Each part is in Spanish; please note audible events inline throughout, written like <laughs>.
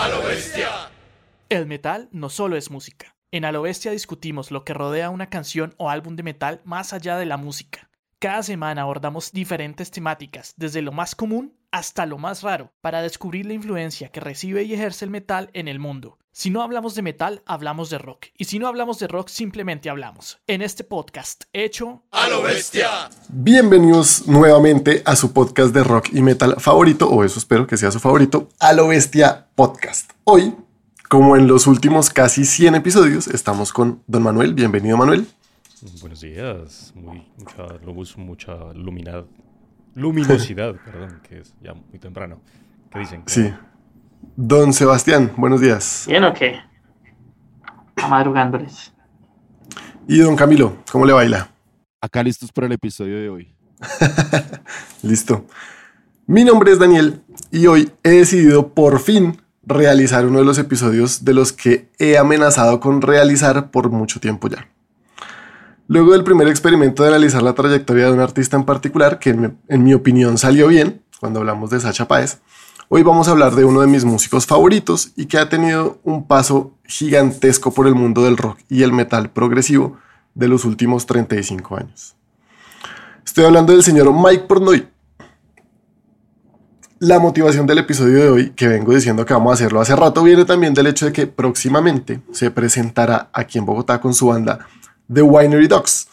A lo bestia. El metal no solo es música. En A lo bestia discutimos lo que rodea una canción o álbum de metal más allá de la música. Cada semana abordamos diferentes temáticas, desde lo más común hasta lo más raro, para descubrir la influencia que recibe y ejerce el metal en el mundo. Si no hablamos de metal, hablamos de rock. Y si no hablamos de rock, simplemente hablamos. En este podcast hecho A lo bestia. Bienvenidos nuevamente a su podcast de rock y metal favorito, o eso espero que sea su favorito, A lo bestia podcast. Hoy, como en los últimos casi 100 episodios, estamos con Don Manuel. Bienvenido Manuel. Buenos días, muy, mucha luz, mucha luminad, luminosidad, <laughs> perdón, que es ya muy temprano. ¿Qué dicen? Sí. Don Sebastián, buenos días. ¿Bien o qué? Madrugándoles. Y don Camilo, ¿cómo le baila? Acá listos para el episodio de hoy. <laughs> Listo. Mi nombre es Daniel y hoy he decidido por fin realizar uno de los episodios de los que he amenazado con realizar por mucho tiempo ya. Luego del primer experimento de analizar la trayectoria de un artista en particular, que en mi, en mi opinión salió bien, cuando hablamos de Sacha Páez, hoy vamos a hablar de uno de mis músicos favoritos y que ha tenido un paso gigantesco por el mundo del rock y el metal progresivo de los últimos 35 años. Estoy hablando del señor Mike Pornoy. La motivación del episodio de hoy, que vengo diciendo que vamos a hacerlo hace rato, viene también del hecho de que próximamente se presentará aquí en Bogotá con su banda The Winery Dogs,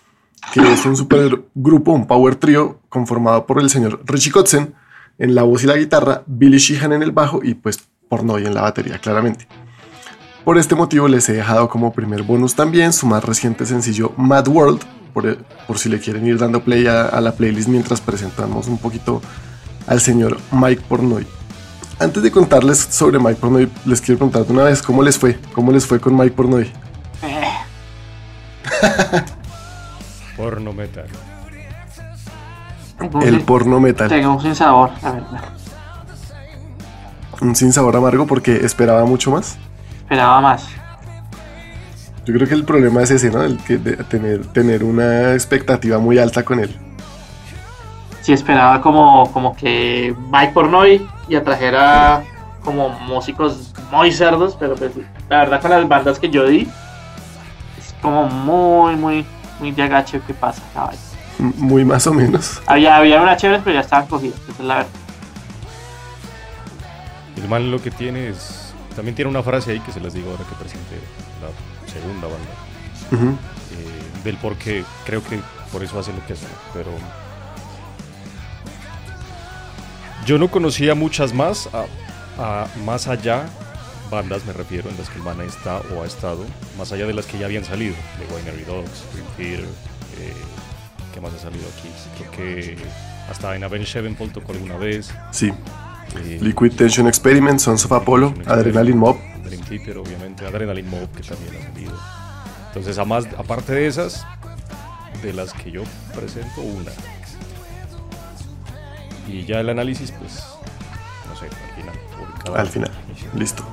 que es un super grupo, un power trio conformado por el señor Richie Kotzen en la voz y la guitarra, Billy Sheehan en el bajo y pues Pornoy en la batería, claramente. Por este motivo les he dejado como primer bonus también su más reciente sencillo Mad World, por, por si le quieren ir dando play a, a, la playlist mientras presentamos un poquito al señor Mike Pornoy. Antes de contarles sobre Mike Pornoy, les quiero preguntar de una vez cómo les fue, cómo les fue con Mike Pornoy. Eh, <laughs> Porno metal. El porno metal. Tengo un sin sabor, la verdad. Un sin sabor amargo porque esperaba mucho más. Esperaba más. Yo creo que el problema es ese, ¿no? El que de tener, tener una expectativa muy alta con él. Sí, esperaba como, como que Mike Pornoy y atrajera como músicos muy cerdos, pero pues la verdad con las bandas que yo di es como muy, muy, muy de agacho que pasa. caballo. Muy más o menos. Había, había unas chéveres, pero ya estaban cogidas, esa es la verdad. El man lo que tiene es. También tiene una frase ahí que se las digo ahora que presente la segunda banda. Eh, del por qué creo que por eso hace lo que hace. Pero. Yo no conocía muchas más, a, a- más allá, bandas me refiero, en las que el man está o ha estado, más allá de las que ya habían salido, de Winery Dogs, Dream Theater, eh, ¿qué más ha salido aquí? Creo que hasta en Avenged Sevenfold tocó alguna vez. Sí. eh, Liquid Tension Experiment, Sons of Apollo, Adrenaline Mob. Dream Theater, obviamente, Adrenaline Mob, que también ha salido. Entonces, a más- aparte de esas, de las que yo presento, una. Y ya el análisis, pues, no sé, al final. Al final. Listo.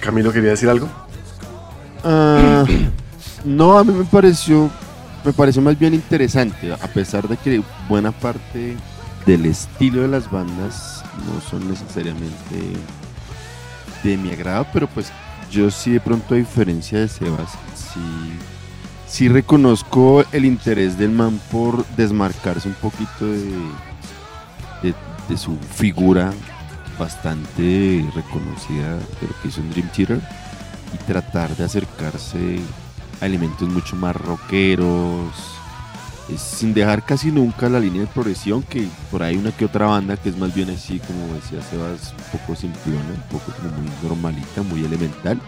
Camilo, ¿quería decir algo? Ah, no, a mí me pareció, me pareció más bien interesante, a pesar de que buena parte del estilo de las bandas no son necesariamente de mi agrado, pero pues yo sí de pronto a diferencia de Sebas, sí, sí reconozco el interés del man por desmarcarse un poquito de, de, su figura bastante reconocida de lo que hizo en Dream Theater y tratar de acercarse a elementos mucho más rockeros, sin dejar casi nunca la línea de progresión, que por ahí una que otra banda que es más bien así, como decía Sebas, un poco simplona, un poco como muy normalita, muy elemental.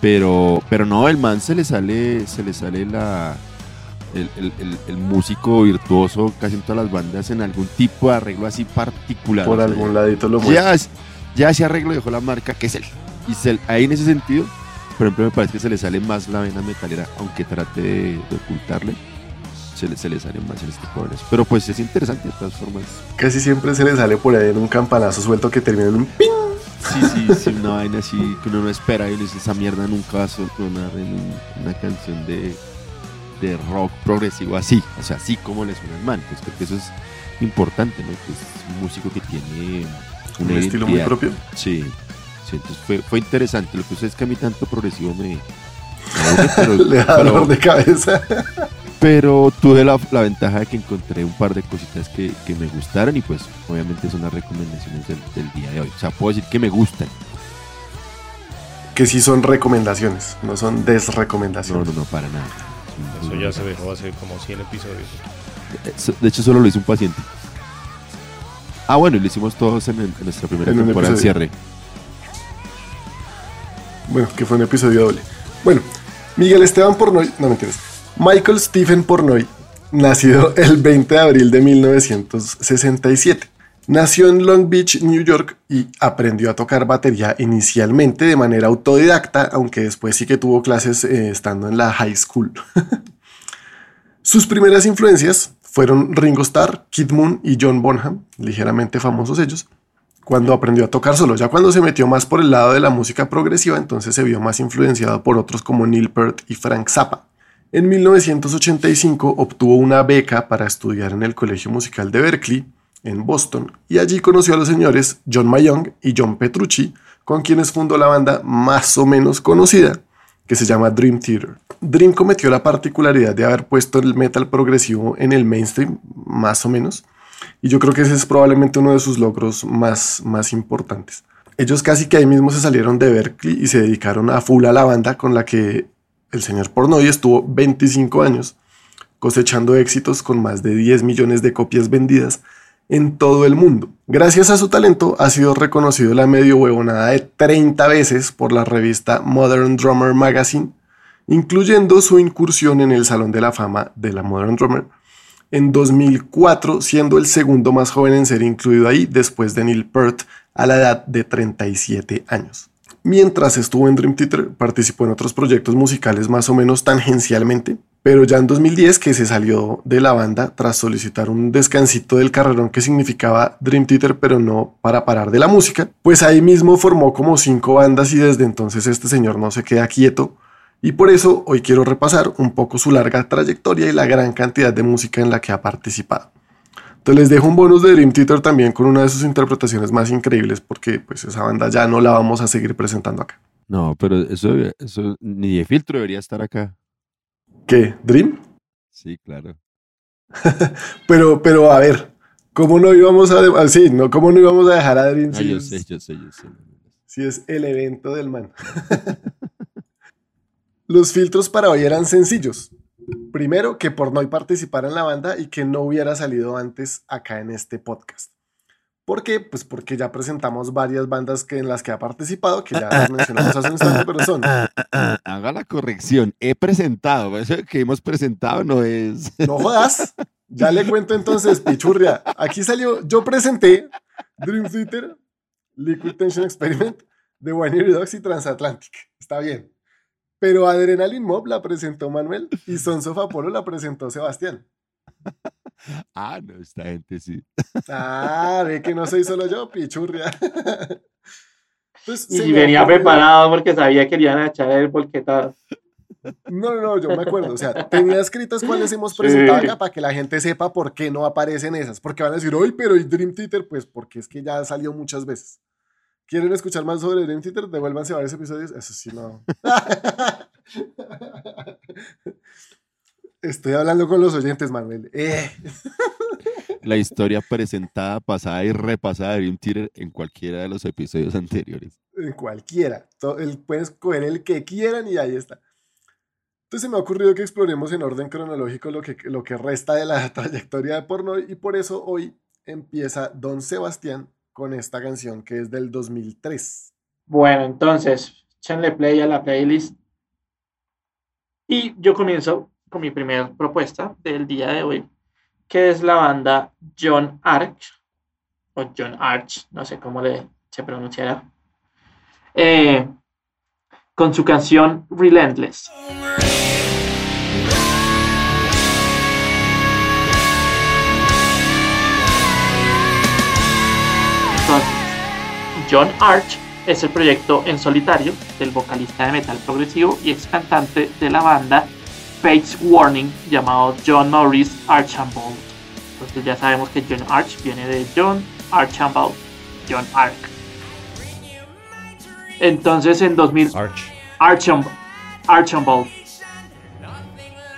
Pero, pero no, el man se le sale, se le sale la, el, el- el- el músico virtuoso casi en todas las bandas en algún tipo de arreglo así particular. Por o sea, algún ladito lo muestra. ya, ya ese arreglo dejó la marca que es él. Y se- ahí en ese sentido, por ejemplo, me parece que se le sale más la vena metalera, aunque trate de, de ocultarle. Se le, se le sale más en este vainas. Pero pues es interesante de todas formas. Casi siempre se le sale por ahí en un campanazo suelto que termina en un ping. Sí, sí, sí, una vaina así que uno no espera y uno dice, esa mierda nunca va a sonar en un- una canción de, de rock progresivo así, o sea, así como le suena al man. Pues creo que eso es importante, ¿no? Que es un músico que tiene Un estilo muy propio. Sí, sí, entonces fue, fue interesante. Lo que pasa es que a mí tanto progresivo me. <laughs> pero, Le da pero- dolor de cabeza. pero tuve la, la ventaja de que encontré un par de cositas que, que me gustaron y pues obviamente son las recomendaciones del, del día de hoy. O sea, puedo decir que me gustan. que sí son recomendaciones, no son No, desrecomendaciones. no, no, para nada. Eso ya se dejó hace como 100 episodios. Eso- De hecho, solo lo hizo un paciente. Ah, bueno, y lo hicimos todos en, el- en nuestra primera En temporada de cierre. Bueno, que fue un episodio doble. Bueno, Miguel Esteban Pornoy, no mentiras. Michael Stephen Pornoy, nacido el 20 de abril de 1967. Nació en Long Beach, New York, y aprendió a tocar batería inicialmente de manera autodidacta, aunque después sí que tuvo clases eh, estando en la high school. <laughs> Sus primeras influencias fueron Ringo Starr, Kid Moon y John Bonham, ligeramente famosos ellos cuando aprendió a tocar solo. Ya cuando se metió más por el lado de la música progresiva, entonces se vio más influenciado por otros como Neil Peart y Frank Zappa. En 1985 obtuvo una beca para estudiar en el Colegio Musical de Berkeley, en Boston, y allí conoció a los señores John Mayong y John Petrucci, con quienes fundó la banda más o menos conocida, que se llama Dream Theater. Dream cometió la particularidad de haber puesto el metal progresivo en el mainstream, más o menos, y yo creo que ese es probablemente uno de sus logros más, más importantes. Ellos casi que ahí mismo se salieron de Berkeley y se dedicaron a full a la banda con la que el señor Pornoy estuvo 25 años cosechando éxitos con más de 10 millones de copias vendidas en todo el mundo. Gracias a su talento ha sido reconocido la medio huevonada de 30 veces por la revista Modern Drummer Magazine, incluyendo su incursión en el Salón de la Fama de la Modern Drummer en 2004, siendo el segundo más joven en ser incluido ahí después de Neil Peart a la edad de 37 años. Mientras estuvo en Dream Theater, participó en otros proyectos musicales más o menos tangencialmente, pero ya en 2010 que se salió de la banda tras solicitar un descansito del carrerón que significaba Dream Theater, pero no para parar de la música, pues ahí mismo formó como cinco bandas y desde entonces este señor no se queda quieto y por eso hoy quiero repasar un poco su larga trayectoria y la gran cantidad de música en la que ha participado. Entonces les dejo un bonus de Dream Theater también con una de sus interpretaciones más increíbles porque pues esa banda ya no la vamos a seguir presentando acá. No, pero eso, eso ni de filtro debería estar acá. ¿Qué? ¿Dream? Sí, claro. <laughs> Pero, pero a ver, ¿cómo no íbamos a... ah, sí, no, ¿cómo no íbamos a dejar a Dream Ah, si, yo es, sé, yo sé, yo sé. si es el evento del man? <laughs> Los filtros para hoy eran sencillos. Primero, que Pornoy participara en la banda y que no hubiera salido antes acá en este podcast. ¿Por qué? Pues porque ya presentamos varias bandas que, en las que ha participado, que ya las <laughs> mencionamos hace un instante, pero son <laughs> Haga la corrección. He presentado. Eso que hemos presentado no es. <laughs> No jodas. Ya le cuento entonces, pichurria. Aquí salió, yo presenté Dream Theater, Liquid Tension Experiment, The Winery Dogs y Transatlantic. Está bien. Pero Adrenaline Mob la presentó Manuel y Sons of Apollo la presentó Sebastián. <laughs> Ah, no, esta gente sí. Ah, ve que no soy solo yo, pichurria. Se <laughs> Y me venía preparado porque sabía que le iban a echar el volquetado. No, no, no, yo me acuerdo. O sea, tenía escritas cuáles hemos Sí. presentado acá para que la gente sepa por qué no aparecen esas. Porque van a decir, hoy, pero ¿y Dream Theater? Pues porque es que ya salió muchas veces. ¿Quieren escuchar más sobre Dream Theater? Devuélvanse varios episodios. Eso sí, no. <laughs> Estoy hablando con los oyentes, Manuel. Eh. La historia presentada, pasada y repasada de Dream Theater en cualquiera de los episodios anteriores. En cualquiera. Pueden escoger el que quieran y ahí está. Entonces se me ha ocurrido que exploremos en orden cronológico lo que, lo que resta de la <laughs> trayectoria de porno y por eso hoy empieza Don Sebastián con esta canción que es del 2003. Bueno, entonces, échenle play a la playlist. Y yo comienzo con mi primera propuesta del día de hoy, que es la banda John Arch, o John Arch, no sé cómo le, se pronunciará, eh, con su canción Relentless. John Arch es el proyecto en solitario del vocalista de metal progresivo y ex cantante de la banda Fates Warning llamado John Maurice Archambault. Entonces ya sabemos que John Arch viene de John Archambault. John Ark. Entonces en 2000 Arch. Archam- Archambault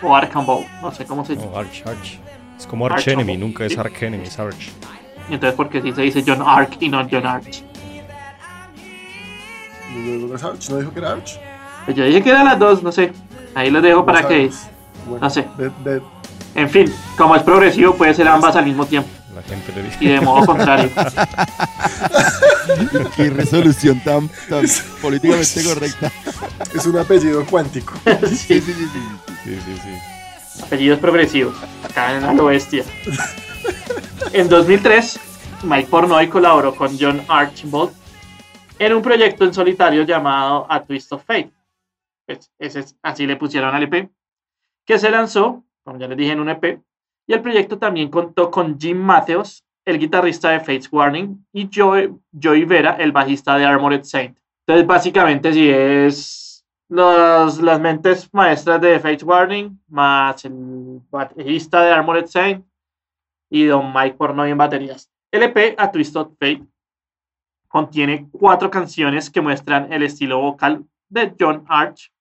o Archambault, no sé cómo se dice. No, Arch, Arch. Es como Arch Enemy, nunca es Arch Enemy, es Arch. Entonces porque si se dice John Ark y no John Arch. ¿No, no es Arch? ¿No dijo que era Arch? Pues yo dije que eran las dos, no sé. Ahí los dejo para que. Bueno, no sé. en fin, como es progresivo puede ser ambas al mismo tiempo La gente le y dice. de modo contrario. <laughs> Qué resolución tan, tan políticamente correcta. es un apellido cuántico. <laughs> Sí, Sí, sí, sí, sí. Sí, sí, sí. apellidos progresivos, acá en la bestia. En 2003, Mike Pornoy colaboró con John Archibald en un proyecto en solitario llamado A Twist of Fate. Pues, ese es- así le pusieron al EP, que se lanzó, como ya les dije, en un EP. Y el proyecto también contó con Jim Matthews, el guitarrista de Fates Warning, y Joey, Joey Vera, el bajista de Armored Saint. Entonces, básicamente, sí es los, las mentes maestras de Fates Warning, más el bajista de Armored Saint y Don Mike Pornoy en baterías. El EP A Twist of Fate contiene cuatro canciones que muestran el estilo vocal de John Arch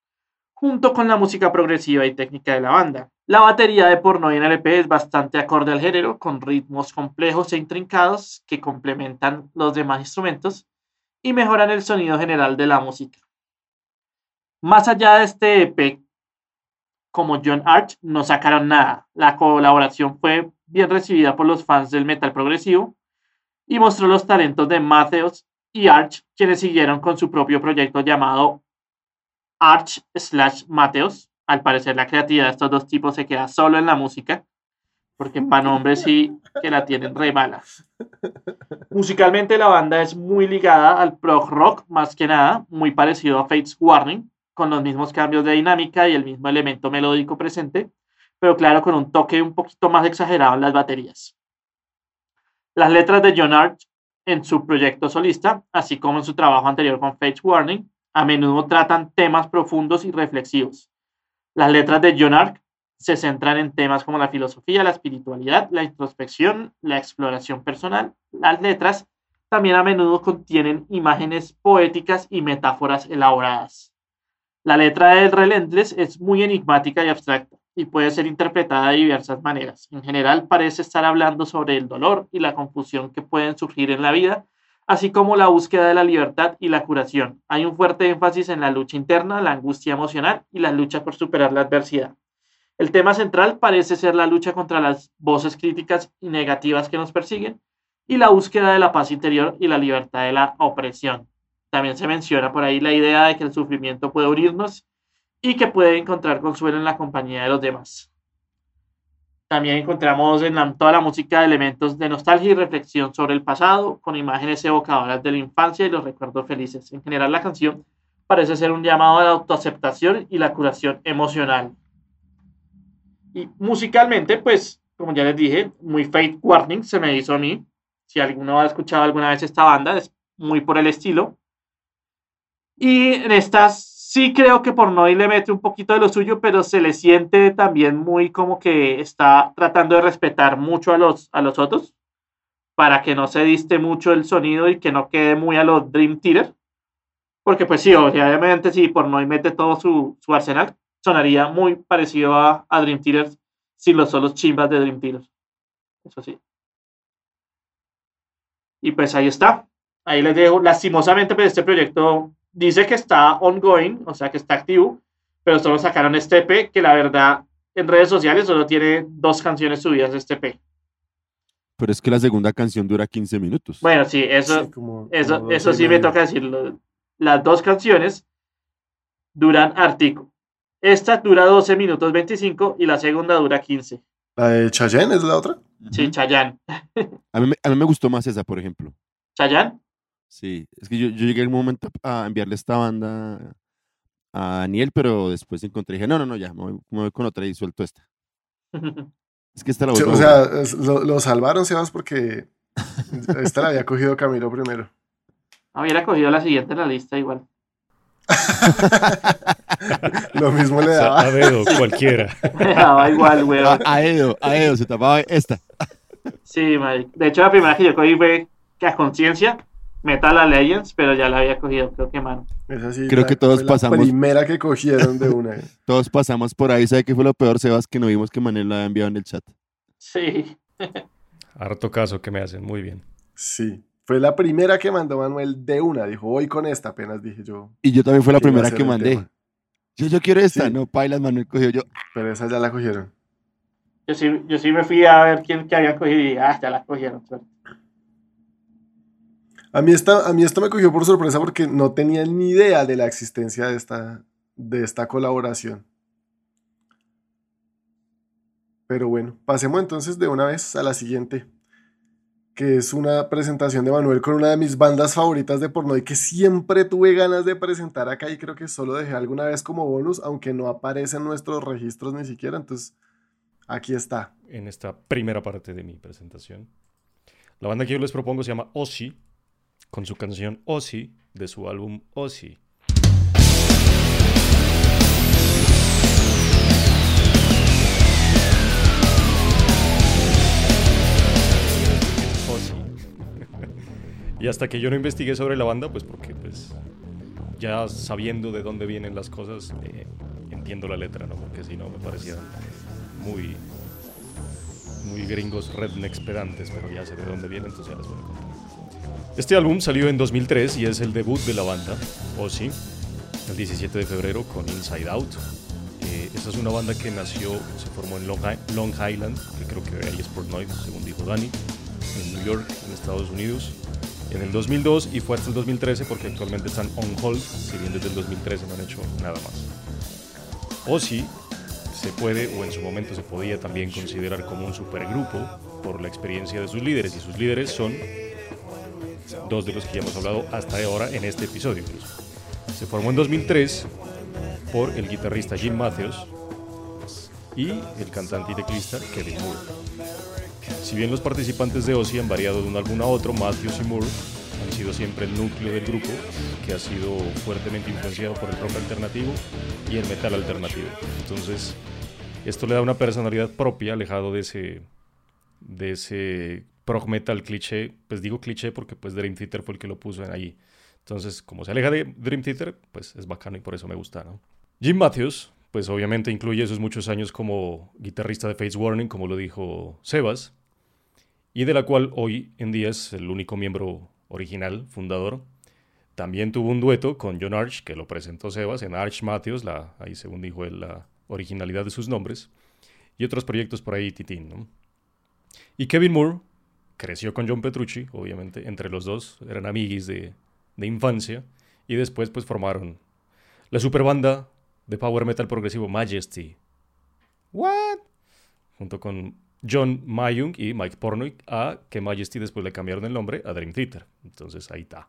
junto con la música progresiva y técnica de la banda. La batería de Pornoy en el EP es bastante acorde al género, con ritmos complejos e intrincados que complementan los demás instrumentos y mejoran el sonido general de la música. Más allá de este EP, como John Arch, no sacaron nada. La colaboración fue bien recibida por los fans del metal progresivo y mostró los talentos de Matthews y Arch, quienes siguieron con su propio proyecto llamado Arch slash Matthews. Al parecer la creatividad de estos dos tipos se queda solo en la música, porque para nombres sí que la tienen re mala. Musicalmente la banda es muy ligada al prog rock, más que nada, muy parecido a Fates Warning, con los mismos cambios de dinámica y el mismo elemento melódico presente, pero claro, con un toque un poquito más exagerado en las baterías. Las letras de John Arch en su proyecto solista, así como en su trabajo anterior con Fates Warning, a menudo tratan temas profundos y reflexivos. Las letras de John Arch se centran en temas como la filosofía, la espiritualidad, la introspección, la exploración personal. Las letras también a menudo contienen imágenes poéticas y metáforas elaboradas. La letra del Relentless es muy enigmática y abstracta y puede ser interpretada de diversas maneras. En general parece estar hablando sobre el dolor y la confusión que pueden surgir en la vida, así como la búsqueda de la libertad y la curación. Hay un fuerte énfasis en la lucha interna, la angustia emocional y la lucha por superar la adversidad. El tema central parece ser la lucha contra las voces críticas y negativas que nos persiguen y la búsqueda de la paz interior y la libertad de la opresión. También se menciona por ahí la idea de que el sufrimiento puede unirnos y que puede encontrar consuelo en la compañía de los demás. También encontramos en la- toda la música elementos de nostalgia y reflexión sobre el pasado, con imágenes evocadoras de la infancia y los recuerdos felices. En general, la canción parece ser un llamado a la autoaceptación y la curación emocional. Y musicalmente, pues, como ya les dije, muy Fate Warning se me hizo a mí. Si alguno ha escuchado alguna vez esta banda, es muy por el estilo. Y en estas sí creo que Pornoy le mete un poquito de lo suyo, pero se le siente también muy como que está tratando de respetar mucho a los, a los otros para que no se diste mucho el sonido y que no quede muy a los Dream Theater. Porque pues sí, obviamente si Pornoy mete todo su, su arsenal, sonaría muy parecido a, a Dream Theater sin los solos chimbas de Dream Theater. Eso sí. Y pues ahí está. Ahí les dejo. Lastimosamente, pues este proyecto dice que está ongoing, o sea que está activo, pero solo sacaron este EP que la verdad en redes sociales solo tiene dos canciones subidas de este EP. Pero es que la segunda canción dura 15 minutos. Bueno, sí, eso, Sí, como- eso, como eso sí me toca decirlo. Las dos canciones duran artico. Esta dura 12 minutos 25 y la segunda dura 15. La de Chayanne es la otra. Sí, Chayanne. a, mí, me- a mí me gustó más esa, por ejemplo. Chayanne. Sí, es que yo, yo llegué en un momento a enviarle esta banda a Daniel, pero después encontré y dije, no, no, no, ya, me voy, me voy con otra y suelto esta. <laughs> Es que esta la Sí, vuelvo o sea, lo, lo salvaron, Sebas, porque esta la había cogido Camilo primero. <laughs> Hubiera cogido la siguiente en la lista igual. <laughs> Lo mismo O le sea, daba. a dedo, cualquiera. Me daba igual, weón. A, a Edo, a Edo, se tapaba esta. Sí, marica. De hecho, la primera que yo cogí fue que a conciencia Metal Alliance, pero ya la había cogido, creo que mano. Esa sí, Creo la- que todos pasamos- La primera que cogieron de una. <laughs> Todos pasamos por ahí. ¿Sabe qué fue lo peor, Sebas? Que no vimos que Manuel lo había enviado en el chat. Sí. Harto caso que me hacen, muy bien. Sí. Fue la primera que mandó Manuel de una. Dijo, voy con esta. Apenas dije yo. Y yo también fue la primera que mandé. Yo, yo quiero esta. Sí. No, Pailas, Manuel cogió yo. Pero esa ya la cogieron. Yo sí, yo sí me fui a ver quién que habían cogido y ah, ya la cogieron. suerte. A mí, esta, a mí me cogió por sorpresa porque no tenía ni idea de la existencia de esta, de esta colaboración. Pero bueno, pasemos entonces de una vez a la siguiente, que es una presentación de Manuel con una de mis bandas favoritas de porno y que siempre tuve ganas de presentar acá y creo que solo dejé alguna vez como bonus, aunque no aparece en nuestros registros ni siquiera, entonces aquí está. En esta primera parte de mi presentación. La banda que yo les propongo se llama Ozzy, con su canción Ozzy, de su álbum Ozzy. Y hasta que yo no investigué sobre la banda, pues porque pues ya sabiendo de dónde vienen las cosas, eh, entiendo la letra, ¿no? Porque si no me parecían muy muy gringos rednecks pedantes, pero ya sé de dónde vienen, entonces ya les voy a contar. Este álbum salió en 2003 y es el debut de la banda, Ozzy, el 17 de febrero con Inside Out. Eh, esta es una banda que nació, se formó en Long, Island, que creo que ahí es Portnoy, según dijo Dani, en New York, en Estados Unidos, en el 2002 y fue hasta el 2013 porque actualmente están on hold, si bien desde el 2013 no han hecho nada más. Ozzy se puede o en su momento se podía también considerar como un supergrupo por la experiencia de sus líderes y sus líderes son dos de los que ya hemos hablado hasta ahora en este episodio. incluso. Se formó en 2003 por el guitarrista Jim Matthews y el cantante y teclista Kevin Moore. Si bien los participantes de Ozzy han variado de un álbum a otro, Matthews y Moore han sido siempre el núcleo del grupo, que ha sido fuertemente influenciado por el rock alternativo y el metal alternativo. Entonces, esto le da una personalidad propia, alejado de ese, de ese prog metal cliché. Pues digo cliché porque pues Dream Theater fue el que lo puso en ahí. Entonces, como se aleja de Dream Theater, pues es bacano y por eso me gusta, ¿no? Jim Matthews, pues obviamente incluye esos muchos años como guitarrista de Face Warning, como lo dijo Sebas, y de la cual hoy en día es el único miembro original, fundador. También tuvo un dueto con John Arch, que lo presentó Sebas en Arch Matthews, la, ahí según dijo él, la originalidad de sus nombres, y otros proyectos por ahí, Titín. ¿no? Y Kevin Moore creció con John Petrucci, obviamente, entre los dos eran amiguis de, de infancia, y después pues formaron la superbanda de power metal progresivo Majesty. ¿What? Junto con John Mayung y Mike Pornoy, a que Majesty después le cambiaron el nombre a Dream Theater. Entonces ahí está.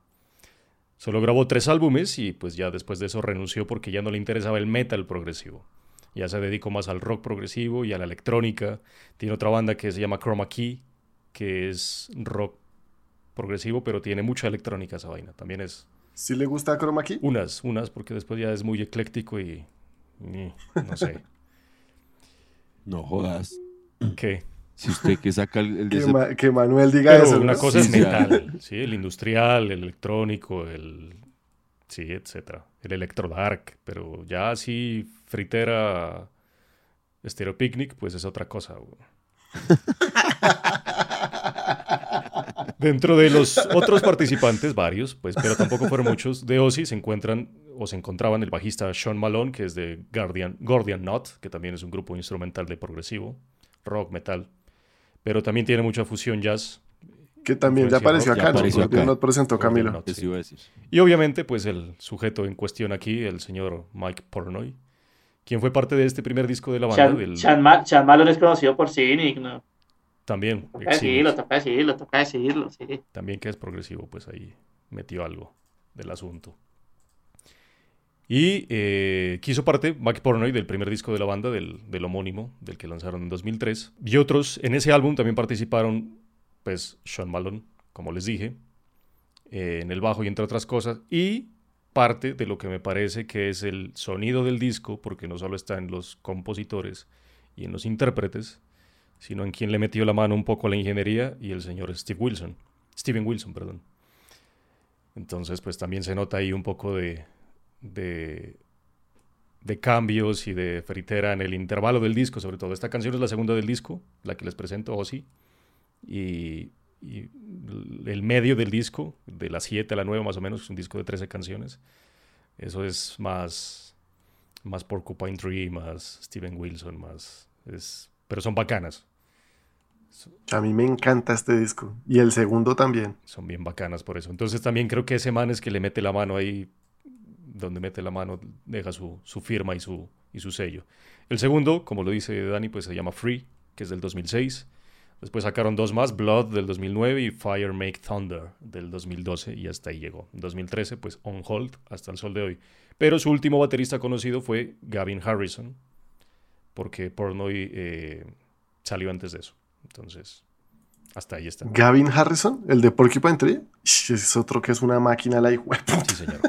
Solo grabó tres álbumes y pues ya después de eso renunció porque ya no le interesaba el metal progresivo. Ya se dedicó más al rock progresivo y a la electrónica. Tiene otra banda que se llama Chroma Key, que es rock progresivo, pero tiene mucha electrónica esa vaina. También es ¿Sí le gusta Chroma Key? unas, unas, porque después ya es muy ecléctico y... y no sé. No jodas. ¿Qué? Si usted que saca el, Que, ese- Ma- que Manuel diga Pero eso. una ¿no? cosa es metal, ¿sí? El industrial, el electrónico, el... Sí, etcétera. El electrodark, pero ya así fritera Stereo Picnic, pues es otra cosa. <laughs> Dentro de los otros participantes, varios, pues, pero tampoco fueron muchos, de Ozzy se encuentran o se encontraban el bajista Sean Malone, que es de Guardian, Gordian Knot, que también es un grupo instrumental de progresivo, rock, metal, pero también tiene mucha fusión jazz. Que también ya apareció rock, acá, ya ¿no? apareció Porque acá. nos presentó Camilo. Knot, sí. Y obviamente, pues el sujeto en cuestión aquí, el señor Mike Pornoy, quien fue parte de este primer disco de la banda, Chan, del, Ma- Malone es conocido por Cynic, ¿no? También, Toca decirlo, toca decirlo, toca decirlo, sí. también que es progresivo, pues ahí metió algo del asunto. Y eh, quiso parte Mike Pornoy del primer disco de la banda, del, del homónimo, del que lanzaron en 2003. Y otros, en ese álbum también participaron, pues, Sean Malone, como les dije, eh, en el bajo y entre otras cosas. Y parte de lo que me parece que es el sonido del disco, porque no solo está en los compositores y en los intérpretes, sino en quien le metió la mano un poco a la ingeniería y el señor Steve Wilson. Steven Wilson, perdón. Entonces, pues también se nota ahí un poco de, de, cambios y de fritera en el intervalo del disco, sobre todo. Esta canción es la segunda del disco, la que les presento, Ozzy. Y, y el medio del disco, de las 7 a la 9 más o menos, es un disco de 13 canciones. Eso es más, más Porcupine Tree, más Steven Wilson, más... Es, pero son bacanas. A mí me encanta este disco. Y el segundo también. Son bien bacanas por eso. Entonces también creo que ese man es que le mete la mano ahí, donde mete la mano, deja su, su firma y su, y su sello. El segundo, como lo dice Dani, pues se llama Free, que es del 2006. Después sacaron dos más, Blood del 2009 y Fire Make Thunder del 2012 y hasta ahí llegó. En 2013, pues On Hold hasta el sol de hoy. Pero su último baterista conocido fue Gavin Harrison, porque Pornoy eh, salió antes de eso. Entonces, hasta ahí está. Gavin Harrison, el de Porcupine Tree, es otro que es una máquina la hijo. Sí, señor.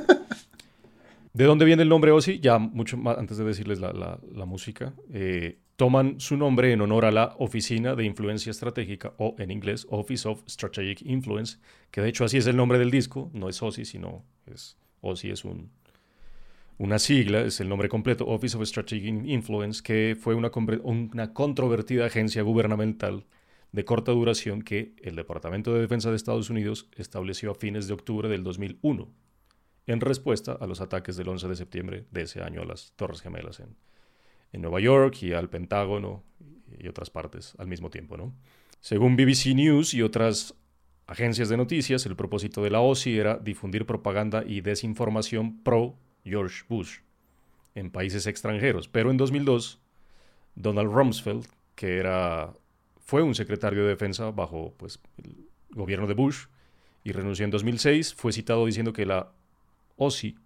¿De dónde viene el nombre Ozzy? Ya mucho más antes de decirles la, la, la música. Eh, toman su nombre en honor a la Oficina de Influencia Estratégica, o en inglés, Office of Strategic Influence, que de hecho así es el nombre del disco, no es Ozzy, sino es Ozzy es un, una sigla, es el nombre completo, Office of Strategic Influence, que fue una, una controvertida agencia gubernamental de corta duración que el Departamento de Defensa de Estados Unidos estableció a fines de octubre del 2001, en respuesta a los ataques del 11 de septiembre de ese año a las Torres Gemelas en, en Nueva York y al Pentágono y otras partes al mismo tiempo, ¿no? Según BBC News y otras agencias de noticias, el propósito de la OSI era difundir propaganda y desinformación pro George Bush en países extranjeros. Pero en 2002, Donald Rumsfeld, que era, fue un secretario de defensa bajo pues, el gobierno de Bush y renunció en 2006, fue citado diciendo que la OSI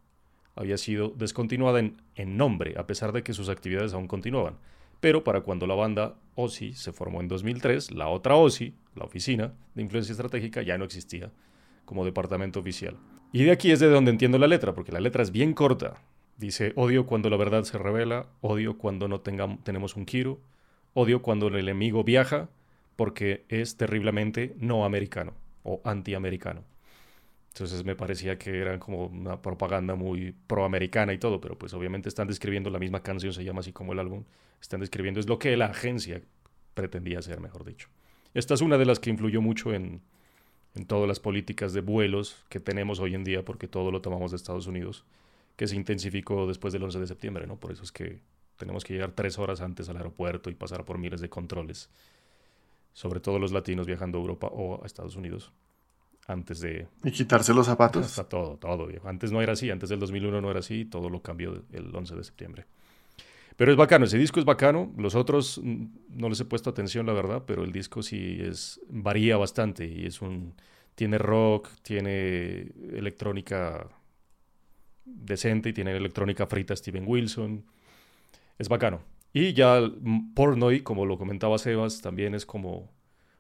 había sido descontinuada en, en, nombre, a pesar de que sus actividades aún continuaban. Pero para cuando la banda OSI se formó en 2003, la otra OSI, la Oficina de Influencia Estratégica, ya no existía como departamento oficial. Y de aquí es de donde entiendo la letra, porque la letra es bien corta. Dice, odio cuando la verdad se revela, odio cuando no tenemos un Kiro, odio cuando el enemigo viaja, porque es terriblemente no americano o antiamericano. Entonces me parecía que era como una propaganda muy proamericana y todo, pero pues obviamente están describiendo la misma canción, se llama así como el álbum, están describiendo es lo que la agencia pretendía hacer, mejor dicho. Esta es una de las que influyó mucho en, en todas las políticas de vuelos que tenemos hoy en día, porque todo lo tomamos de Estados Unidos, que se intensificó después del 11 de septiembre, ¿no? Por eso es que tenemos que llegar tres horas antes al aeropuerto y pasar por miles de controles, sobre todo los latinos viajando a Europa o a Estados Unidos antes de... ¿Y quitarse los zapatos? Hasta todo, todo, viejo. Antes no era así, antes del 2001 no era así, todo lo cambió el 11 de septiembre. Pero es bacano, ese disco es bacano. Los otros no les he puesto atención, la verdad, pero el disco sí es varía bastante y es un tiene rock, tiene electrónica decente y tiene electrónica frita Steven Wilson. Es bacano. Y ya Pornoy, como lo comentaba Sebas, también es como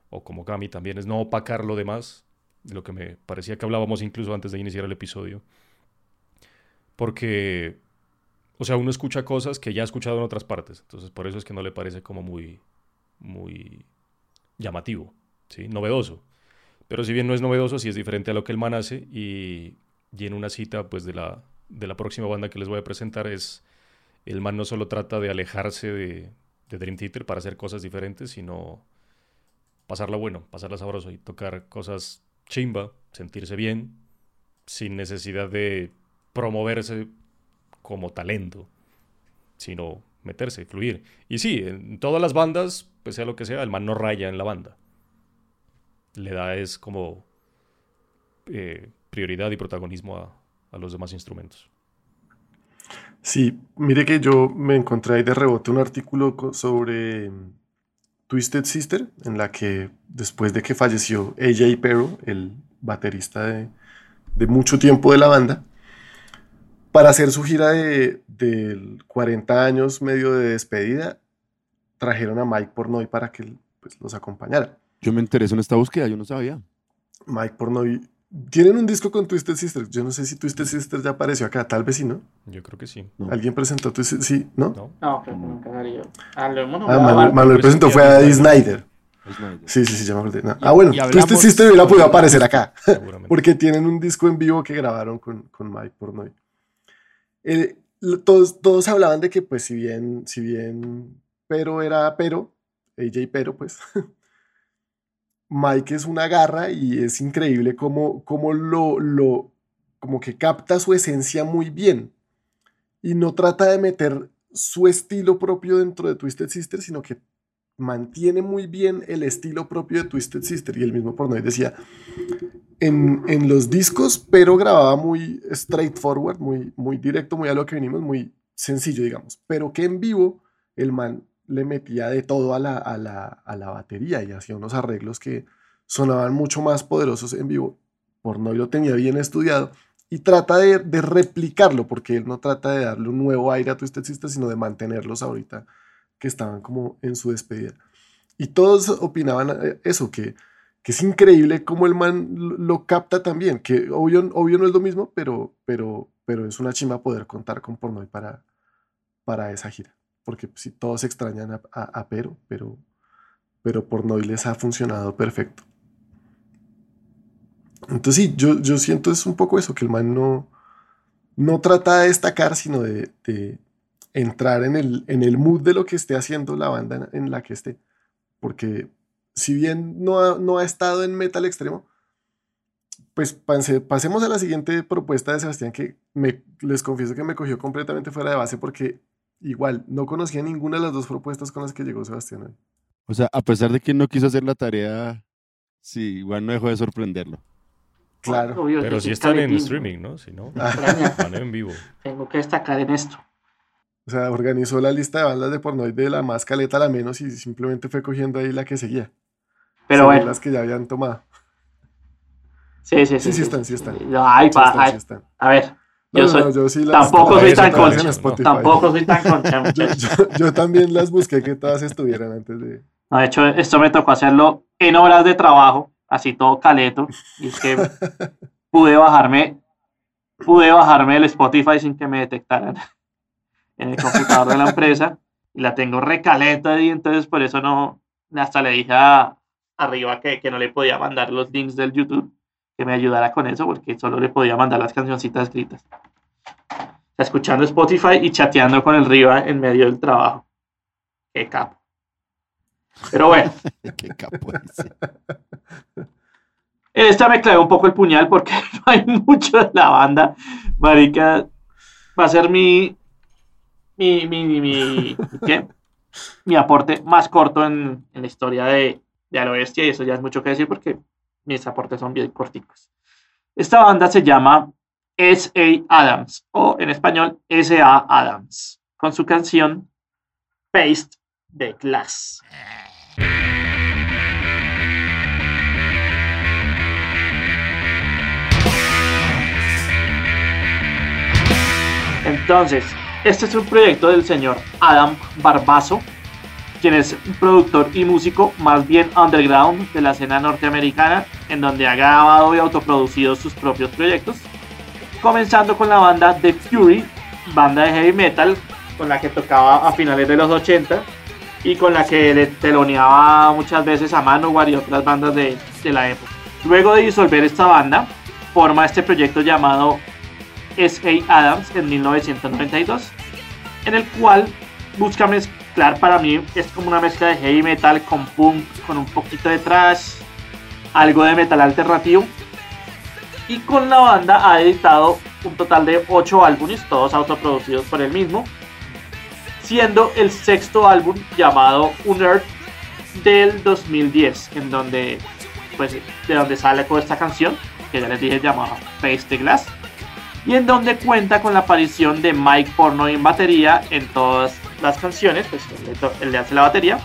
o como Gami también es no opacar lo demás de lo que me parecía que hablábamos incluso antes de iniciar el episodio. Porque, o sea, uno escucha cosas que ya ha escuchado en otras partes. Entonces, por eso es que no le parece como muy, muy llamativo, ¿sí? Novedoso. Pero si bien no es novedoso, sí es diferente a lo que el man hace. Y, y en una cita, pues, de la, de la próxima banda que les voy a presentar es... El man no solo trata de alejarse de, de Dream Theater para hacer cosas diferentes, sino pasarla bueno, pasarla sabroso y tocar cosas chimba, sentirse bien, sin necesidad de promoverse como talento, sino meterse, fluir. Y sí, en todas las bandas, pues sea lo que sea, el man no raya en la banda. Le da es como eh, prioridad y protagonismo a, los demás instrumentos. Sí, mire que yo me encontré ahí de rebote un artículo sobre Twisted Sister, en la que después de que falleció AJ Pero, el baterista de, mucho tiempo de la banda, para hacer su gira de, de 40 años medio de despedida, trajeron a Mike Pornoy para que pues, los acompañara. Yo me interesé en esta búsqueda, yo no sabía. Mike Pornoy. Tienen un disco con Twisted Sister. Yo no sé si Twisted Sister ya apareció acá, tal vez sí, ¿no? Yo creo que sí. No. ¿Alguien presentó Twisted Sí, ¿no? No, no creo que nunca salió. Ah, lo hemos ah, Manuel, Manuel presentó fue a Eddie Snyder. Snyder. Sí, sí, sí, ya me acordé. No. Ah, bueno, Twisted hablamos- Sister hubiera podido aparecer acá. Seguramente. <laughs> Porque tienen un disco en vivo que grabaron con, con Mike Pornoy. Eh, todos, todos hablaban de que, pues, si bien, si bien Pero era Pero, AJ Pero, pues, <laughs> Mike es una garra y es increíble cómo, cómo lo, lo, como que capta su esencia muy bien. Y no trata de meter su estilo propio dentro de Twisted Sister, sino que mantiene muy bien el estilo propio de Twisted Sister. Y el mismo Pornoy decía, en, en los discos, pero grababa muy straightforward, muy, muy directo, muy a lo que venimos, muy sencillo, digamos. Pero que en vivo el man le metía de todo a la, a la, a la batería y hacía unos arreglos que sonaban mucho más poderosos en vivo. Pornoy lo tenía bien estudiado y trata de, de replicarlo, porque él no trata de darle un nuevo aire a Twisted Sister, sino de mantenerlos ahorita que estaban como en su despedida. Y todos opinaban eh, eso, que, que es increíble cómo el man lo, capta también, que obvio, obvio no es lo mismo, pero, pero, pero es una chima poder contar con Pornoy para, para esa gira. Porque si todos extrañan a Pero, pero, pero Pornoy les ha funcionado perfecto. Entonces sí, yo, yo siento es un poco eso, que el man no, no trata de destacar, sino de, de entrar en el, en el mood de lo que esté haciendo la banda en, en la que esté. Porque si bien no ha, no ha estado en metal extremo, pues pase- pasemos a la siguiente propuesta de Sebastián, que me, les confieso que me cogió completamente fuera de base porque igual no conocía ninguna de las dos propuestas con las que llegó Sebastián hoy. O sea, a pesar de que no quiso hacer la tarea, sí, igual no dejó de sorprenderlo. Claro. Obvio, Pero un están en streaming, ¿no? Si no, Ah, van <laughs> en vivo. Tengo que destacar en esto. O sea, organizó la lista de bandas de pornoid de la más caleta a la menos y simplemente fue cogiendo ahí la que seguía. Pero bueno, las que ya habían tomado. sí, sí, sí. Sí, sí están, sí están. Ay, Sí pa- están, ay, sí están. a ver, No, yo no, soy- no, yo sí las- tampoco soy tan concha, tampoco soy tan concha, <laughs> Yo, muchachos. yo- yo también las busqué que todas estuvieran antes de. No, de hecho, esto me tocó hacerlo en horas de trabajo, así todo caleto. Y es que <laughs> pude bajarme, pude bajarme el Spotify sin que me detectaran en el computador de la empresa. Y la tengo recaleta y entonces por eso no, hasta le dije a- arriba que, que no le podía mandar los links del YouTube, que me ayudara con eso, porque solo le podía mandar las cancioncitas escritas. Escuchando Spotify y chateando con el Riva en medio del trabajo. Qué capo. Pero bueno. <laughs> Qué capo ese. Esta me clavé un poco el puñal porque <laughs> no hay mucho de la banda. Marica, va a ser mi. Mi. Mi. Mi. mi- aporte más corto en, en la historia de, de Al Oeste, y eso ya es mucho que decir porque mis aportes son bien corticos. Esta banda se llama S.A. Adams, o en español S.A. Adams, con su canción Paste de Glass. Entonces, este es un proyecto del señor Adam Barbazo, quien es un productor y músico más bien underground de la escena norteamericana, en donde ha grabado y autoproducido sus propios proyectos, comenzando con la banda The Fury, banda de heavy metal, con la que tocaba a finales de los 80 y con la que le teloneaba muchas veces a Manowar y otras bandas de, de la época. Luego de disolver esta banda, forma este proyecto llamado S.A. Adams en 1992, en el cual busca mezclar, para mí es como una mezcla de heavy metal con punk, con un poquito de thrash, algo de metal alternativo. Y con la banda ha editado un total de 8 álbumes, todos autoproducidos por él mismo, siendo el sexto álbum llamado Unearth del 2010, en donde, pues, de donde sale esta canción, que ya les dije llamada Face the Glass y en donde cuenta con la aparición de Mike Pornoy en batería en todas las canciones, pues él le hace la batería,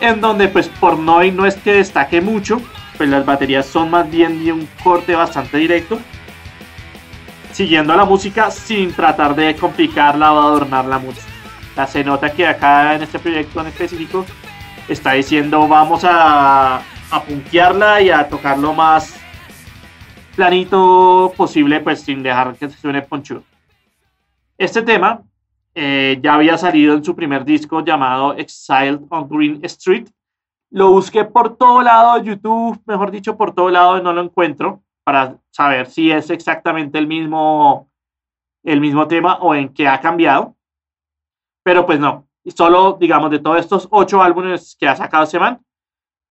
en donde pues Pornoy no es que destaque mucho, pues las baterías son más bien de un corte bastante directo, siguiendo la música sin tratar de complicarla o adornarla mucho. La se nota que acá en este proyecto en específico está diciendo vamos a, a punkearla y a tocarlo más planito posible, pues sin dejar que se suene ponchudo. Este tema eh, ya había salido en su primer disco llamado Exiled on Green Street Lo busqué por todo lado, YouTube, mejor dicho, por todo lado, y no lo encuentro para saber si es exactamente el mismo, el mismo tema o en qué ha cambiado. Pero pues no, solo, digamos, de todos estos ocho álbumes que ha sacado este man,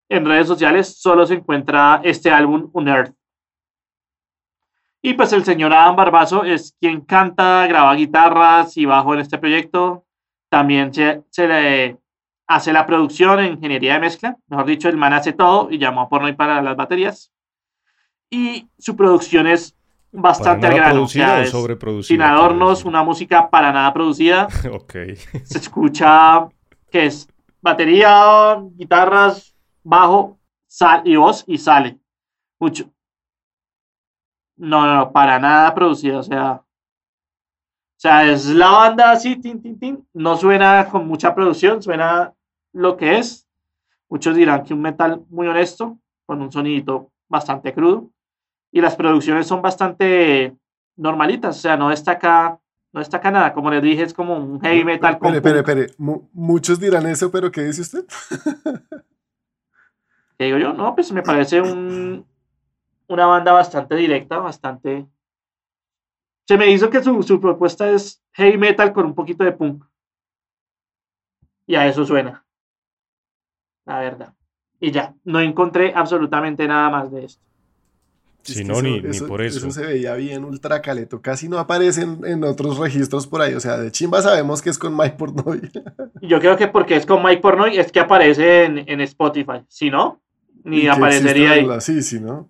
en redes sociales solo se encuentra este álbum Unearth. Y pues el señor Adam Barbazo es quien canta, graba guitarras y bajo en este proyecto. También se, se le hace la producción en ingeniería de mezcla. Mejor dicho, el man hace todo y llamó a Pornoy para las baterías. Y su producción es bastante al ¿Para nada grano. o sea, sin adornos, una música para nada producida. <laughs> ok. Se escucha que es batería, guitarras, bajo, sal y voz y sale. Mucho. No, no, no, para nada producida, o sea. O sea, es la banda así, tin, tin, tin. No suena con mucha producción, suena lo que es. Muchos dirán que un metal muy honesto, con un sonidito bastante crudo. Y las producciones son bastante normalitas, o sea, no destaca, no destaca nada. Como les dije, es como un heavy metal punk. espere. Mu- muchos dirán eso, pero ¿qué dice usted? <laughs> ¿Qué digo yo? No, pues me <laughs> parece un, una banda bastante directa, bastante... Se me hizo que su, su propuesta es heavy metal con un poquito de punk. Y a eso suena. La verdad. Y ya, no encontré absolutamente nada más de esto. Sí, Es que no, ni- ni por eso. Eso se veía bien ultra caleto. Casi no aparece en, en otros registros por ahí. O sea, de chimba sabemos que es con Mike Portnoy. Y <laughs> yo creo que porque es con Mike Pornoy es que aparece en, en Spotify. Si no, ni aparecería ahí. la- Sí, sí, ¿no?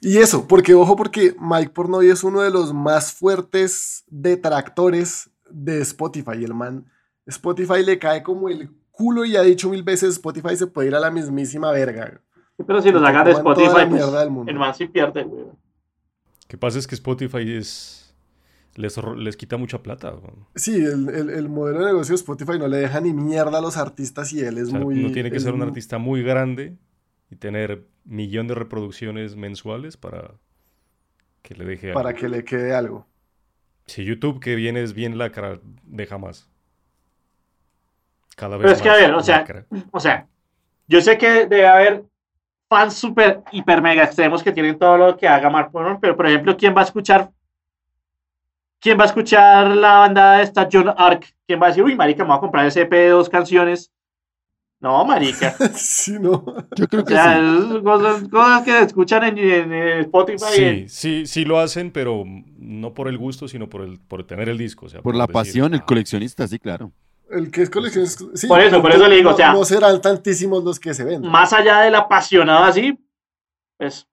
Y eso, porque ojo, porque Mike Pornoy es uno de los más fuertes detractores de Spotify. El man, Spotify le cae como el culo y ha dicho mil veces, Spotify se puede ir a la mismísima verga. Pero si lo sacan de Spotify, pues, mierda del mundo. el man sí pierde, güey. Lo que pasa es que Spotify es. Les, les quita mucha plata. weón. Sí, el, el- el modelo de negocio de Spotify no le deja ni mierda a los artistas y él es O sea, muy... uno tiene que ser un artista muy grande y tener millón de reproducciones mensuales para que le deje Para algo. que le quede algo. Si YouTube que viene es bien lacra, deja más. Cada vez Pero es que, a ver, o sea, lacra. O sea, yo sé que debe haber fans super, hiper, mega extremos que tienen todo lo que haga Mark pero por ejemplo, ¿quién va a escuchar? ¿Quién va a escuchar la banda esta John Ark? ¿Quién va a decir, uy, marica, me voy a comprar ese EP de dos canciones? No, marica. <laughs> sí, no. Yo creo O que sea, sí. es cosas, cosas que escuchan en, en, en Spotify. Sí, sí, sí lo hacen, pero no por el gusto, sino por el, por tener el disco. o sea, Por la decir, pasión, el "Ah, coleccionista, sí, claro. El que es colección... es- sí, Por eso, por eso le digo, no- o sea- No serán tantísimos los que se venden. Más allá del apasionado así, pues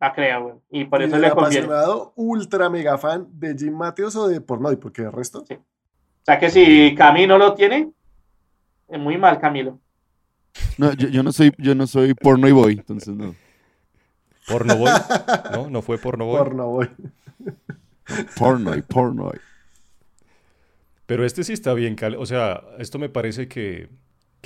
la creo, güey. Y por Y eso el le conviene. apasionado ultra mega fan de Jim Matthews o de Pornoy, porque el resto... O sea que si Camilo lo tiene, muy mal Camilo. No, yo, yo no soy, yo no soy porno y boy, entonces no. ¿Porno Boy? No, no fue Porno Boy. Porno boy. Porno y porno. Pero este sí está bien, cal- o sea, esto me parece que,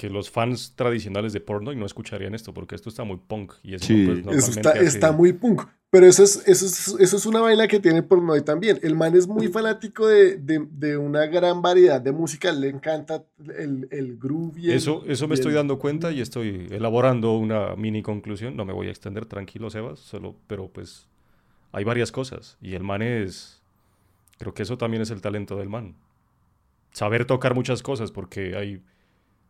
que los fans tradicionales de Porno no escucharían esto, porque esto está muy punk. Y eso, Sí. pues, Eso está, hace- está muy punk. Pero eso es, eso, es, eso es una vaina que tiene Pornoy también. El man es muy fanático de, de- de una gran variedad de música. Le encanta el, el groove. y el- Eso, eso me estoy el- dando cuenta y estoy elaborando una mini conclusión. No me voy a extender, tranquilo, Sebas, solo, pero pues hay varias cosas. Y el man es. Creo que eso también es el talento del man. Saber tocar muchas cosas, porque hay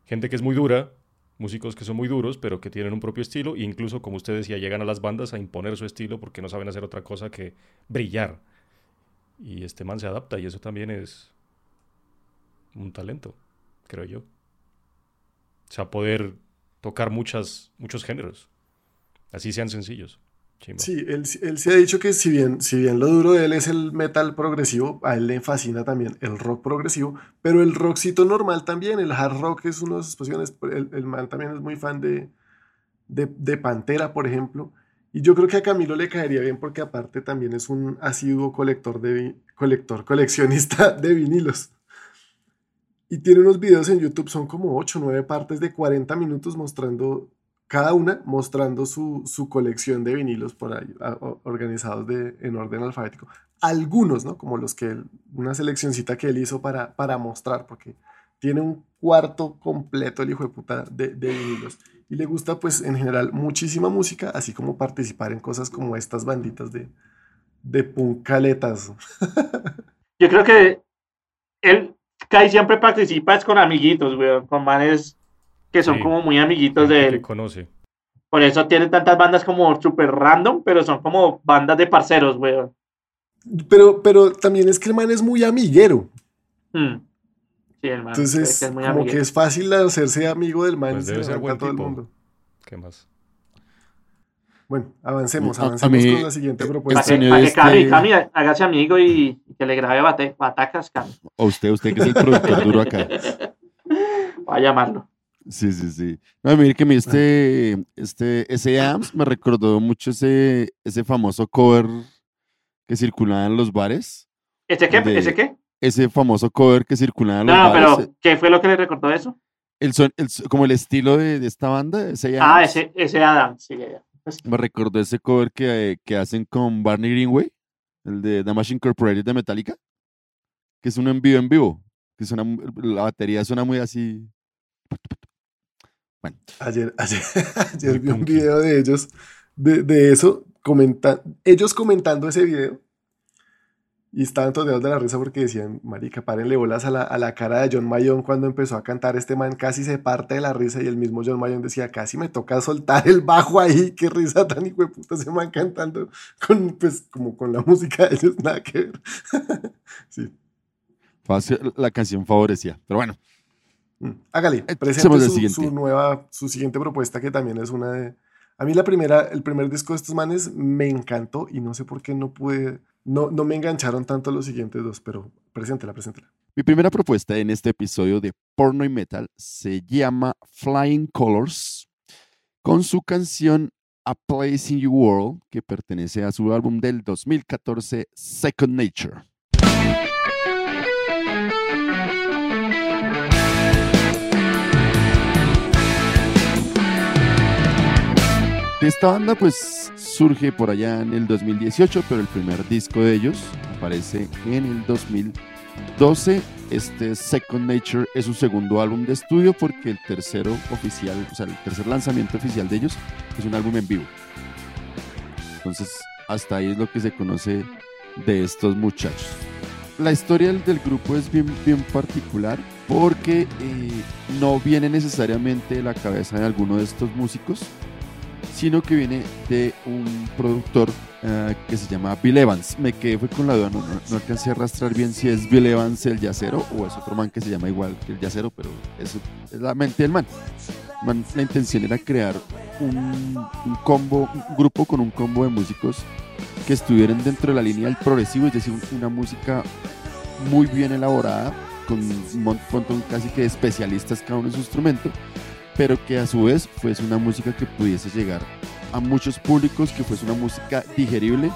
gente que es muy dura, músicos que son muy duros, pero que tienen un propio estilo, e incluso, como usted decía, llegan a las bandas a imponer su estilo porque no saben hacer otra cosa que brillar. Y este man se adapta, y eso también es un talento, creo yo. O sea, poder tocar muchas, muchos géneros. Así sean sencillos. Chimba. Sí, él, él se ha dicho que si bien, si bien lo duro de él es el metal progresivo, a él le fascina también el rock progresivo, pero el rockcito normal también, el hard rock es una de sus pasiones. El, el man también es muy fan de, de, de Pantera, por ejemplo. Y yo creo que a Camilo le caería bien porque aparte también es un asiduo colector coleccionista <laughs> de vinilos. Y tiene unos videos en YouTube, son como 8 o 9 partes de 40 minutos mostrando, cada una mostrando su, su colección de vinilos por ahí, organizados de, en orden alfabético. Algunos, ¿no? Como los que, él- una seleccioncita que él hizo para, para mostrar, porque tiene un cuarto completo el hijo de puta de, vinilos. Y le gusta, pues, en general, muchísima música, así como participar en cosas como estas banditas de, de punk caletas. Yo creo que él casi siempre participa es con amiguitos, weón, con manes que son Sí. como muy amiguitos de que él. conoce. Por eso tiene tantas bandas como super random, pero son como bandas de parceros, weón. Pero, pero también es que el man es muy amiguero. Hmm. Sí, el man, Entonces, es muy como amiguero. que es fácil hacerse amigo del man Pues debe ser buen todo el tipo. mundo. ¿Qué más? Bueno, avancemos, A- a avancemos mí- con la siguiente Para propuesta. que, para que este- Cami, Cami hágase amigo y, y que le grabe bate- batacas, Cami. O usted, usted que es el productor duro acá. <laughs> Va a llamarlo. Sí, sí, sí. No, mire que a mí este, este, ese AMS me recordó mucho ese, ese famoso cover que circulaba en los bares. ¿Ese qué? De- ¿Ese qué? Ese famoso cover que circulaba en los No, no, bares. pero ¿qué fue lo que le recordó eso? El son, el como el estilo de, de esta banda, ese Ah, AMS, ese, ese Adam, sí, ya, ya. Pues, Me recordó ese cover que, que hacen con Barney Greenway, el de Machine Incorporated de Metallica, que es un en vivo en vivo, que suena, la batería suena muy así. Bueno, Ayer, <laughs> ayer, ayer vi un video de ellos, de, de eso, comenta, ellos comentando ese video. Y estaban todos de la risa porque decían, marica, párenle bolas a la, a la cara de John Mayon cuando empezó a cantar este man, casi se parte de la risa y el mismo John Mayon decía, casi me toca soltar el bajo ahí, qué risa tan hijo de puta ese man cantando con, pues, como con la música de ellos, nada que ver. <laughs> sí. la canción favorecía. Pero bueno, Hágale, Eh, presente su, siguiente. su nueva, su siguiente propuesta que también es una de... A mí la primera, el primer disco de estos manes me encantó y no sé por qué no pude, no, no me engancharon tanto los siguientes dos, pero preséntela, preséntela. mi primera propuesta en este episodio de Porno y Metal se llama Flying Colors, con su canción A Place in Your World, que pertenece a su álbum del 2014, Second Nature. Esta banda pues surge por allá en el 2018, pero el primer disco de ellos aparece en el 2012. Este Second Nature es su segundo álbum de estudio porque el tercero oficial, o sea, el tercer lanzamiento oficial de ellos es un álbum en vivo. Entonces, hasta ahí es lo que se conoce de estos muchachos. La historia del, grupo es bien, bien particular porque eh, no viene necesariamente de la cabeza de alguno de estos músicos, sino que viene de un productor ah, que se llama Bill Evans. Me quedé fue con la duda, no, no- no alcancé a arrastrar bien si es Bill Evans el yacero o es otro man que se llama igual que el yacero, pero es la mente del man. La intención era crear un, combo, un grupo con un combo de músicos que estuvieran dentro de la línea del progresivo, es decir, una música muy bien elaborada, con un mon- montón casi que de especialistas cada uno en su instrumento, pero que a su vez fuese una música que pudiese llegar a muchos públicos, que fuese una música digerible,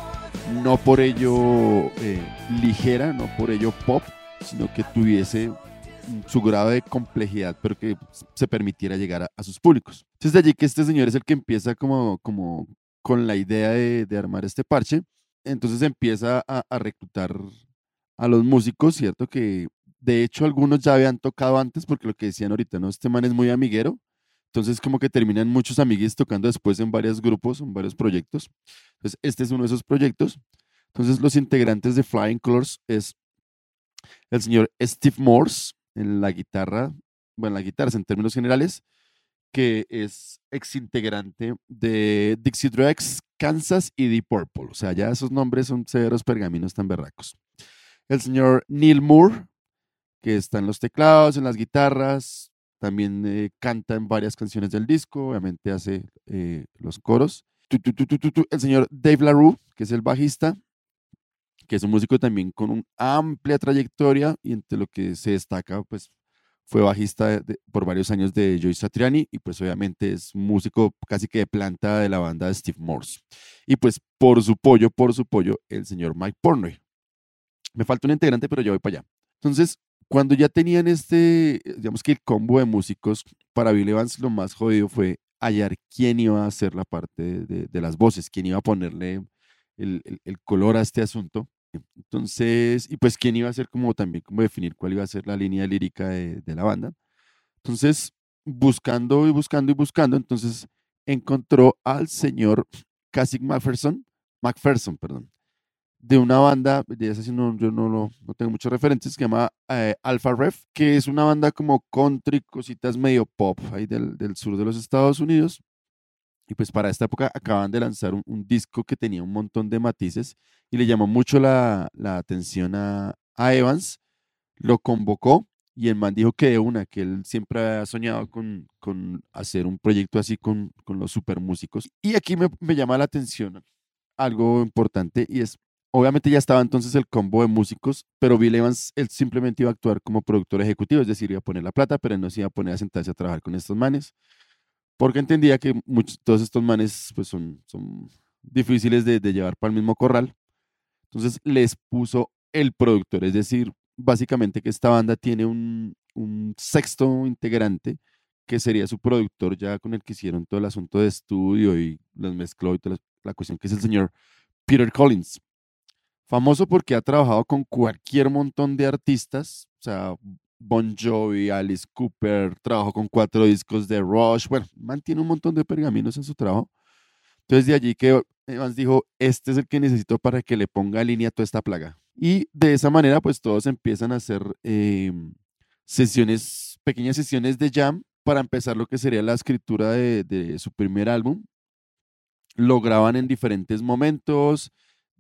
no por ello eh, ligera, no por ello pop, sino que tuviese su grado de complejidad, pero que se permitiera llegar a, a sus públicos. Entonces de allí que este señor es el que empieza como, como con la idea de, de armar este parche, entonces empieza a, a reclutar a los músicos, ¿cierto? Que de hecho algunos ya habían tocado antes, porque lo que decían ahorita, ¿no? Este man es muy amiguero, entonces como que terminan muchos amiguis tocando después en varios grupos, en varios proyectos. Entonces este es uno de esos proyectos. Entonces los integrantes de Flying Colors es el señor Steve Morse en la guitarra, bueno, la guitarra en términos generales, que es ex integrante de Dixie Drex, Kansas y Deep Purple. O sea, ya esos nombres son severos pergaminos tan berracos. El señor Neil Moore, que está en los teclados, en las guitarras, también eh, canta en varias canciones del disco, obviamente hace eh, los coros. Tu, tu, tu. El señor Dave LaRue, que es el bajista, que es un músico también con una amplia trayectoria y entre lo que se destaca, pues fue bajista de- de- por varios años de Joey Satriani y pues obviamente es músico casi que de planta de la banda de Steve Morse. Y pues por su pollo, por su pollo, el señor Mike Pornoy. Me falta un integrante, pero ya voy para allá. Entonces, cuando ya tenían este, digamos que el combo de músicos, para Bill Evans lo más jodido fue hallar quién iba a hacer la parte de, las voces, quién iba a ponerle el, color a este asunto. Entonces, y pues quién iba a ser como también, como definir cuál iba a ser la línea lírica de, la banda. Entonces, buscando y buscando y buscando, entonces encontró al señor Cassick McPherson, McPherson, perdón, de una banda, de esa yo no, no, no tengo muchos referentes, que se llama eh, Alpha Ref, que es una banda como country, cositas medio pop, ahí del, sur de los Estados Unidos. Y pues para esta época acaban de lanzar un, disco que tenía un montón de matices y le llamó mucho la, la atención a, a Evans, lo convocó y el man dijo que de una, que él siempre había soñado con, con hacer un proyecto así con, con los super músicos. Y aquí me, me llama la atención algo importante y es, obviamente ya estaba entonces el combo de músicos, pero Bill Evans, él simplemente iba a actuar como productor ejecutivo, es decir, iba a poner la plata, pero él no se iba a poner a sentarse a trabajar con estos manes, porque entendía que muchos, todos estos manes pues son, son difíciles de, llevar para el mismo corral. Entonces les puso el productor, es decir, básicamente que esta banda tiene un, un sexto integrante que sería su productor ya con el que hicieron todo el asunto de estudio y los mezcló y toda la, la cuestión, que es el señor Peter Collins. Famoso porque ha trabajado con cualquier montón de artistas, o sea, Bon Jovi, Alice Cooper, trabajó con cuatro discos de Rush, bueno, mantiene un montón de pergaminos en su trabajo. Entonces de allí que Evans dijo, este es el que necesito para que le ponga línea toda esta plaga. Y de esa manera, pues todos empiezan a hacer eh, sesiones, pequeñas sesiones de jam para empezar lo que sería la escritura de su primer álbum. Lo graban en diferentes momentos.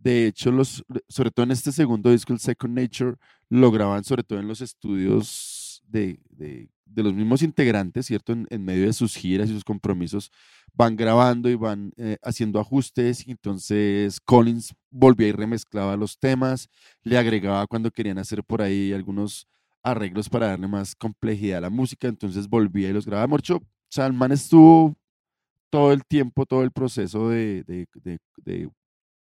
De hecho, los, sobre todo en este segundo disco, el Second Nature, lo graban sobre todo en los estudios de, de, los mismos integrantes, ¿cierto? En, medio de sus giras y sus compromisos, van grabando y van eh, haciendo ajustes. Entonces Collins volvía y remezclaba los temas, le agregaba cuando querían hacer por ahí algunos arreglos para darle más complejidad a la música, entonces volvía y los grababa. Morcho, o sea, el man estuvo todo el tiempo, todo el proceso de, de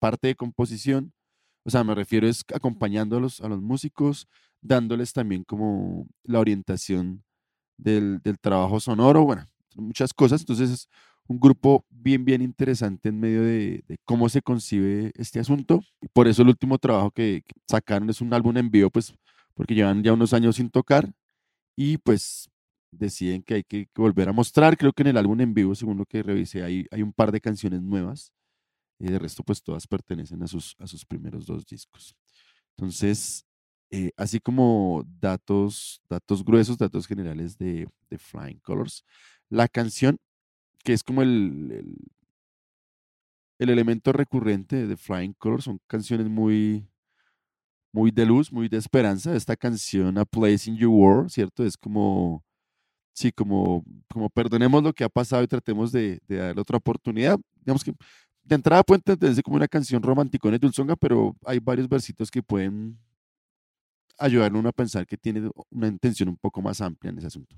parte de composición. O sea, me refiero es acompañándolos a los músicos, dándoles también como la orientación del, del, trabajo sonoro, bueno, muchas cosas. Entonces es un grupo bien, bien interesante en medio de, cómo se concibe este asunto. Por eso el último trabajo que, que sacaron es un álbum en vivo, pues porque llevan ya unos años sin tocar y pues deciden que hay que, volver a mostrar. Creo que en el álbum en vivo, según lo que revisé, hay, hay un par de canciones nuevas. Y de resto, pues todas pertenecen a sus, a sus primeros dos discos. Entonces, eh, así como datos, datos gruesos, datos generales de, de, Flying Colors, la canción, que es como el, el, el elemento recurrente de Flying Colors, son canciones muy, muy de luz, muy de esperanza. Esta canción, A Place in Your World, ¿cierto? Es como, sí, como, como perdonemos lo que ha pasado y tratemos de, de darle otra oportunidad. Digamos que de entrada puede entenderse como una canción romántica de dulzonga, pero hay varios versitos que pueden ayudarle a uno a pensar que tiene una intención un poco más amplia en ese asunto.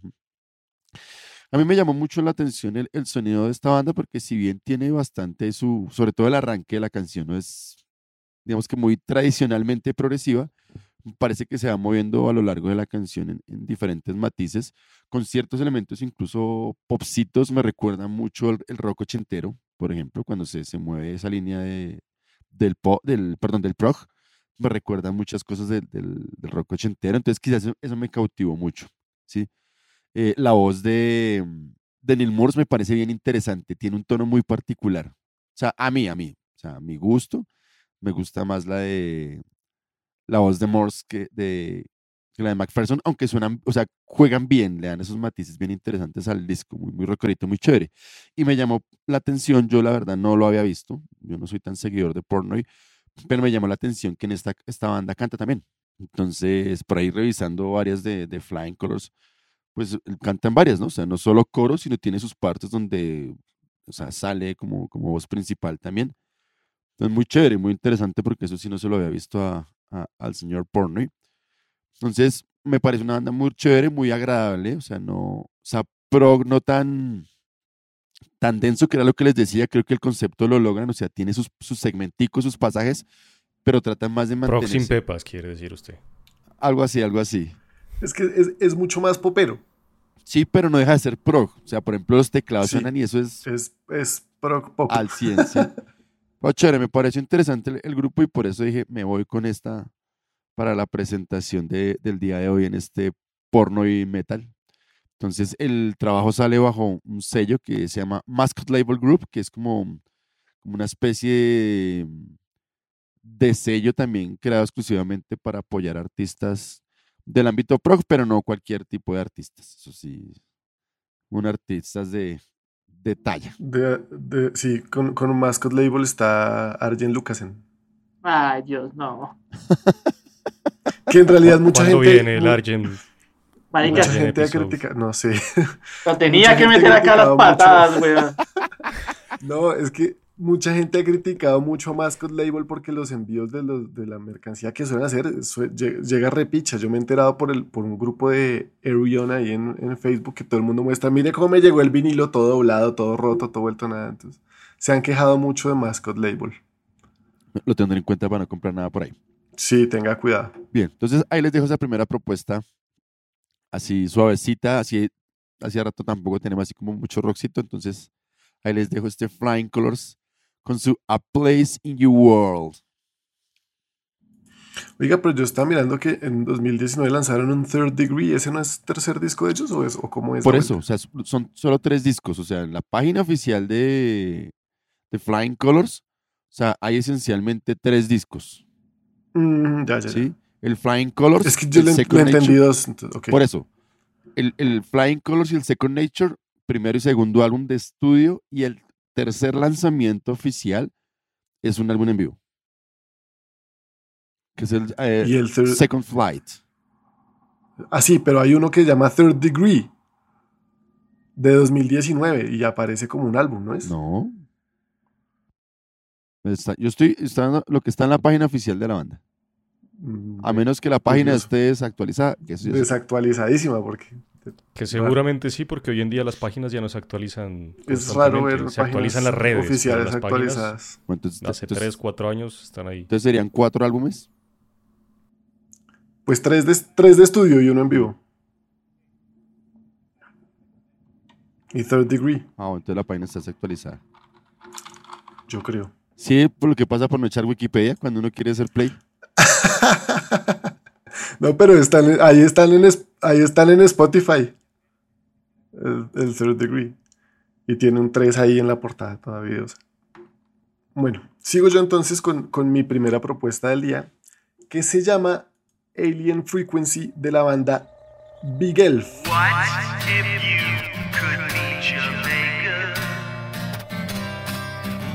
A mí me llamó mucho la atención el, el sonido de esta banda porque si bien tiene bastante su, sobre todo el arranque de la canción, no es digamos que muy tradicionalmente progresiva, parece que se va moviendo a lo largo de la canción en, en, diferentes matices, con ciertos elementos incluso popcitos, me recuerda mucho el, el, rock ochentero, por ejemplo, cuando se, se mueve esa línea de, del, pop, del, perdón, del prog, me recuerda muchas cosas de, del, del, rock ochentero, entonces quizás eso, me cautivó mucho, ¿sí? Eh, la voz de, de Neil Morse me parece bien interesante, tiene un tono muy particular, o sea, a mí, a mí, o sea, a mi gusto, me gusta más la de la voz de Morse que de que la de McPherson, aunque suenan, o sea, juegan bien, le dan esos matices bien interesantes al disco, muy, muy rockerito, muy chévere. Y me llamó la atención, yo la verdad no lo había visto, yo no soy tan seguidor de Pornoy, pero me llamó la atención que en esta, esta banda canta también. Entonces, por ahí revisando varias de, Flying Colors, pues cantan varias, ¿no? O sea, no solo coros, sino tiene sus partes donde, o sea, sale como, como voz principal también. Es muy chévere, muy interesante porque eso sí no se lo había visto a, al señor Pornoy. Entonces, me parece una banda muy chévere, muy agradable, o sea, no, o sea, prog no tan, tan denso que era lo que les decía, creo que el concepto lo logran, o sea, tiene sus, sus segmenticos, sus pasajes, pero tratan más de mantener. Prog sin pepas, quiere decir usted. Algo así, algo así. Es que es, es mucho más popero. Sí, pero no deja de ser prog. O sea, por ejemplo, los teclados sí, suenan y eso es. Es, es prog pop. Al 100, sí. Pero <laughs> chévere, me pareció interesante el, el grupo y por eso dije, me voy con esta para la presentación de- del día de hoy en este porno y metal. Entonces, el trabajo sale bajo un sello que se llama Mascot Label Group, que es como, como una especie de, de sello también creado exclusivamente para apoyar artistas del ámbito prog, pero no cualquier tipo de artistas. Eso sí, un artistas de, de talla. De, de- sí, con, con mascot label está Arjen Lucasen. Ay, Dios, no. <laughs> Que en realidad mucha ¿Cuándo gente. viene el Argent? Marica, Mucha gente ha criticado. No sé. lo tenía mucha que meter acá las patadas, <laughs> weón. No, es que mucha gente ha criticado mucho a Mascot Label porque los envíos de, los, de la mercancía que suelen hacer llega repicha. Yo me he enterado por, el, por un grupo de Erion ahí en, en Facebook que todo el mundo muestra, mire cómo me llegó el vinilo todo doblado, todo roto, todo vuelto nada. Entonces, se han quejado mucho de Mascot Label. Lo tendré en cuenta para no comprar nada por ahí. Sí, tenga cuidado. Bien, entonces ahí les dejo esa primera propuesta, así suavecita, así hacía rato tampoco tenemos así como mucho rockcito, entonces ahí les dejo este Flying Colors con su A Place in Your World. Oiga, pero yo estaba mirando que en 2019 lanzaron un Third Degree. ¿Ese no es tercer disco de ellos o, es, o cómo es? Por eso, o sea, son solo tres discos, o sea, en la página oficial de, de Flying Colors, o sea, hay esencialmente tres discos, Mm, ya, ya, ya. ¿sí? El Flying Colors, Es que yo le, le entendí dos. entonces. Por eso, el, el Flying Colors y el Second Nature, primero y segundo álbum de estudio, y el tercer lanzamiento oficial es un álbum en vivo. Que es el, eh, Y el third- Second Flight. Ah, sí, pero hay uno que se llama Third Degree de 2019 y aparece como un álbum, ¿no es? No. Está- yo estoy está dando lo que está en la página oficial de la banda. Mm, A menos que la página Curioso. esté desactualizada. que eso Desactualizadísima porque Que seguramente sí, porque hoy en día las páginas ya no se actualizan. es raro ver Se actualizan las páginas redes. oficiales las páginas actualizadas. bueno, entonces, hace entonces- 3, 4 años están ahí. entonces serían cuatro álbumes. Pues tres de, tres de estudio y uno en vivo. Y Third Degree, Ah, bueno, entonces la página está desactualizada. yo creo. Sí, por lo que pasa por no echar Wikipedia cuando uno quiere hacer play. <laughs> <laughs> No, pero están, ahí, están en, ahí están en Spotify. El, el Third Degree. Y tiene un 3 ahí en la portada todavía. Bueno, sigo yo entonces con, con mi primera propuesta del día, que se llama Alien Frequency de la banda Big Elf.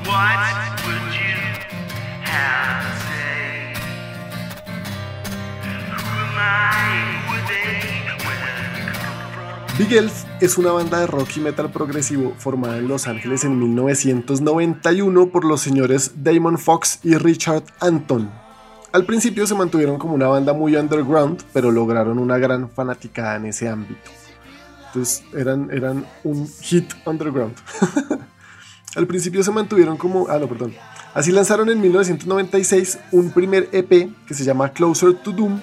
What Elf es una banda de rock y metal progresivo formada en Los Ángeles en 1991 por los señores Damon Fox y Richard Anton. Al principio se mantuvieron como una banda muy underground, pero lograron una gran fanaticada en ese ámbito. Entonces eran, eran un hit underground. <laughs> Al principio se mantuvieron como... Ah, no, perdón. Así lanzaron en 1996 un primer EP que se llama Closer to Doom,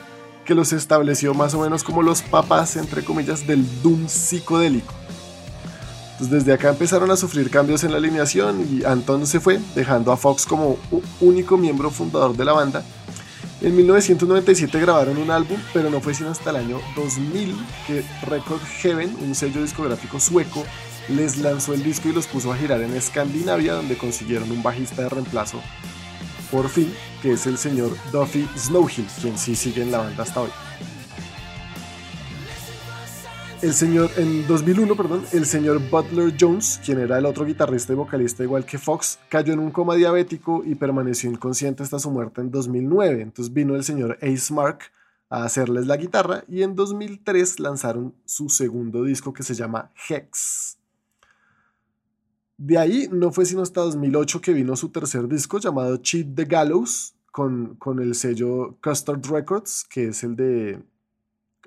que los estableció más o menos como los papás, entre comillas, del Doom psicodélico. Entonces desde acá empezaron a sufrir cambios en la alineación y Anton se fue, dejando a Fox como único miembro fundador de la banda. En 1997 grabaron un álbum, pero no fue sino hasta el año 2000 que Record Heaven, un sello discográfico sueco, les lanzó el disco y los puso a girar en Escandinavia, donde consiguieron un bajista de reemplazo, por fin, que es el señor Duffy Snowhill, quien sí sigue en la banda hasta hoy. El señor, en 2001, perdón, el señor Butler Jones, quien era el otro guitarrista y vocalista igual que Fox, cayó en un coma diabético y permaneció inconsciente hasta su muerte en 2009. Entonces vino el señor Ace Mark a hacerles la guitarra y en 2003 lanzaron su segundo disco que se llama Hex. De ahí no fue sino hasta 2008 que vino su tercer disco llamado Cheat the Gallows con, con el sello Custard Records, que es el de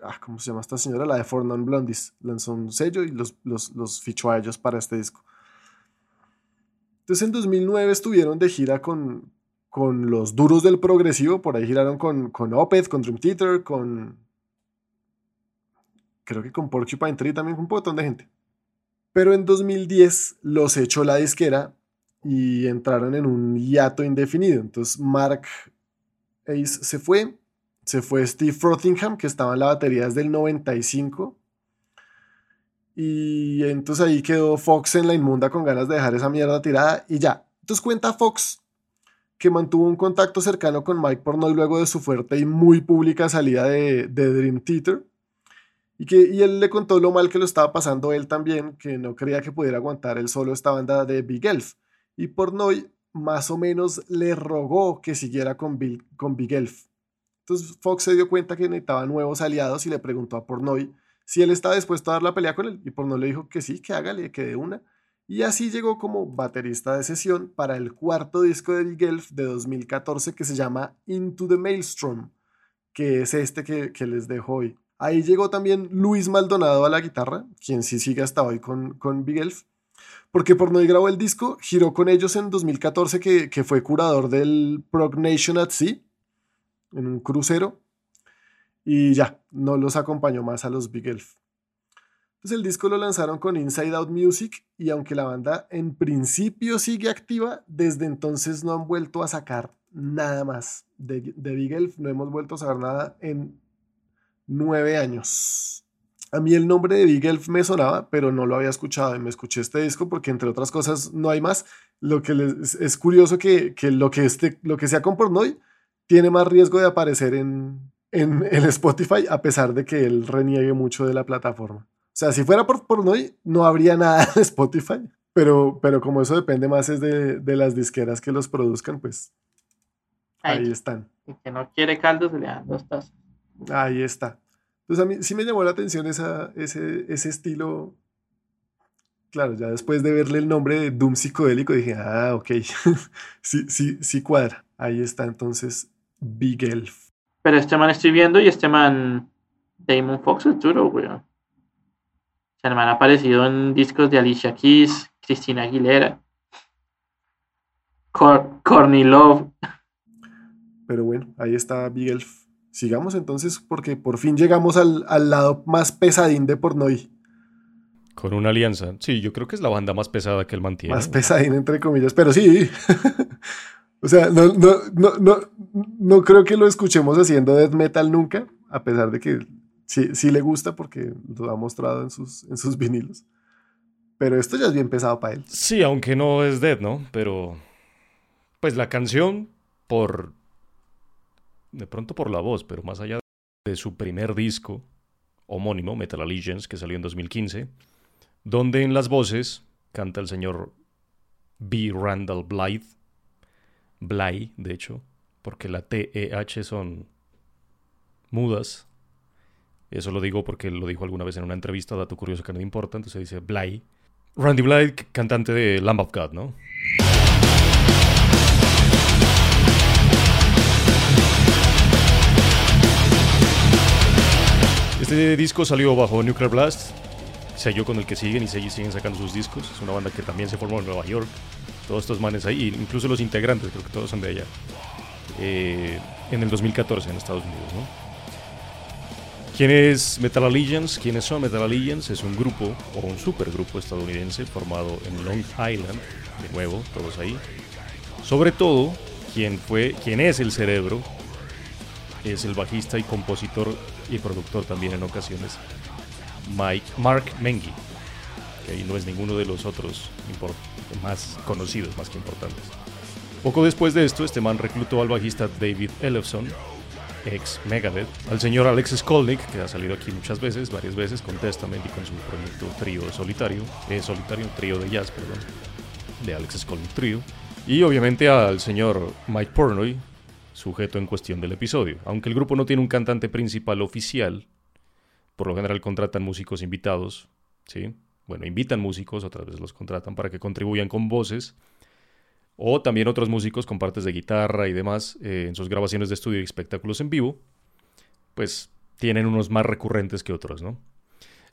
ah, ¿cómo se llama esta señora? La de Four Non Blondies. Lanzó un sello y los, los, los fichó a ellos para este disco. Entonces en 2009 estuvieron de gira con, con los duros del progresivo. Por ahí giraron con, con Opeth, con Dream Theater, con... Creo que con Porcupine Tree también, con un montón de gente. Pero en 2010 los echó la disquera y entraron en un hiato indefinido. Entonces Mark Ace se fue, se fue Steve Frothingham, que estaba en la batería desde el 95. Y entonces ahí quedó Fox en la inmunda con ganas de dejar esa mierda tirada y ya. Entonces cuenta Fox que mantuvo un contacto cercano con Mike Pornoy luego de su fuerte y muy pública salida de, de Dream Theater. Y, que, y él le contó lo mal que lo estaba pasando él también, que no creía que pudiera aguantar él solo esta banda de Big Elf. Y Pornoy más o menos le rogó que siguiera con, Bill- con Big Elf. Entonces Fox se dio cuenta que necesitaba nuevos aliados y le preguntó a Pornoy si él estaba dispuesto a dar la pelea con él. Y Pornoy le dijo que sí, que hágale, que de una. Y así llegó como baterista de sesión para el cuarto disco de Big Elf de 2014 que se llama Into the Maelstrom, que es este que, que les dejo hoy. Ahí llegó también Luis Maldonado a la guitarra, quien sí sigue hasta hoy con, con Big Elf, porque Pornoy grabó el disco, giró con ellos en 2014 que, que fue curador del Prog Nation at Sea, en un crucero, y ya, no los acompañó más a los Big Elf. Entonces el disco lo lanzaron con Inside Out Music y aunque la banda en principio sigue activa, desde entonces no han vuelto a sacar nada más de, de Big Elf, no hemos vuelto a sacar nada en nueve años. A mí el nombre de Big Elf me sonaba, pero no lo había escuchado y me escuché este disco porque entre otras cosas no hay más. Lo que les, es curioso que, que lo, que este, lo que sea con Pornoy tiene más riesgo de aparecer en, en, <laughs> en Spotify a pesar de que él reniegue mucho de la plataforma. O sea, si fuera por Pornoy, no habría nada de Spotify. Pero, pero como eso depende más es de, de las disqueras que los produzcan, pues ahí Ahí, están. el que no quiere caldo se le dan dos tazas. Ahí está. Entonces a mí sí me llamó la atención esa, ese, ese estilo. Claro, ya después de verle el nombre de Doom psicodélico dije, ah, ok, <laughs> sí, sí, sí cuadra. Ahí está entonces Big Elf. Pero este man estoy viendo y este man, Damon Fox es duro, sea, el man ha aparecido en discos de Alicia Keys, Cristina Aguilera, Cor Courtney Love. Pero bueno, ahí está Big Elf. Sigamos entonces porque por fin llegamos al, al lado más pesadín de Pornoy. Con una alianza. Sí, yo creo que es la banda más pesada que él mantiene. Más pesadín entre comillas, pero sí. <laughs> o sea, no, no, no, no, no creo que lo escuchemos haciendo death metal nunca, a pesar de que sí, sí le gusta porque lo ha mostrado en sus, en sus vinilos. Pero esto ya es bien pesado para él. Sí, aunque no es Dead, ¿no? Pero. Pues la canción, por. De pronto por la voz, pero más allá de su primer disco homónimo, Metal Allegiance, que salió en 2015, donde en las voces canta el señor B. Randall Blythe. Bly, de hecho, porque la T, E, H son mudas. Eso lo digo porque lo dijo alguna vez en una entrevista, dato curioso que no importa, entonces dice Bly. Randy Blythe, cantante de Lamb of God, ¿no? Este disco salió bajo Nuclear Blast, sello con el que siguen y siguen sacando sus discos. Es una banda que también se formó en Nueva York. Todos estos manes ahí, incluso los integrantes, creo que todos son de allá. Eh, en el 2014 en Estados Unidos, ¿no? ¿Quién es Metal Allegiance? ¿Quiénes son Metal Allegiance? Es un grupo o un supergrupo estadounidense formado en Long Island, de nuevo, todos ahí. Sobre todo, quien fue, quien es el cerebro, es el bajista y compositor y productor también en ocasiones, Mike, Mark Mengi, que ahí no es ninguno de los otros más conocidos, más que importantes. Poco después de esto, este man reclutó al bajista David Ellefson, ex Megadeth, al señor Alex Skolnick, que ha salido aquí muchas veces, varias veces, con Testament y con su proyecto trío solitario, eh, solitario, trío de jazz, perdón, de Alex Skolnick Trio, y obviamente al señor Mike Pornoy, sujeto en cuestión del episodio. Aunque el grupo no tiene un cantante principal oficial, por lo general contratan músicos invitados, ¿sí? Bueno, invitan músicos, otras veces los contratan para que contribuyan con voces, o también otros músicos con partes de guitarra y demás eh, en sus grabaciones de estudio y espectáculos en vivo, pues tienen unos más recurrentes que otros, ¿no?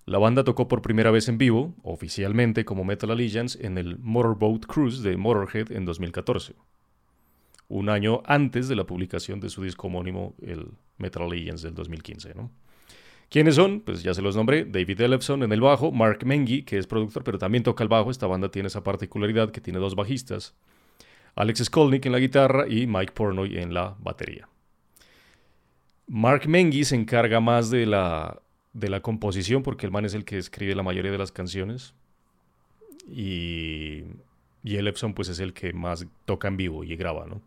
La banda tocó por primera vez en vivo, oficialmente como Metal Allegiance, en el Motorboat Cruise de Motorhead en 2014, un año antes de la publicación de su disco homónimo, el Metal Allegiance del 2015, ¿no? ¿Quiénes son? Pues ya se los nombré. David Ellefson en el bajo, Mark Mengi, que es productor, pero también toca el bajo. Esta banda tiene esa particularidad que tiene dos bajistas. Alex Skolnick en la guitarra y Mike Pornoy en la batería. Mark Mengi se encarga más de la, de la composición, porque el man es el que escribe la mayoría de las canciones. Y, y Ellefson pues es el que más toca en vivo y graba, ¿no?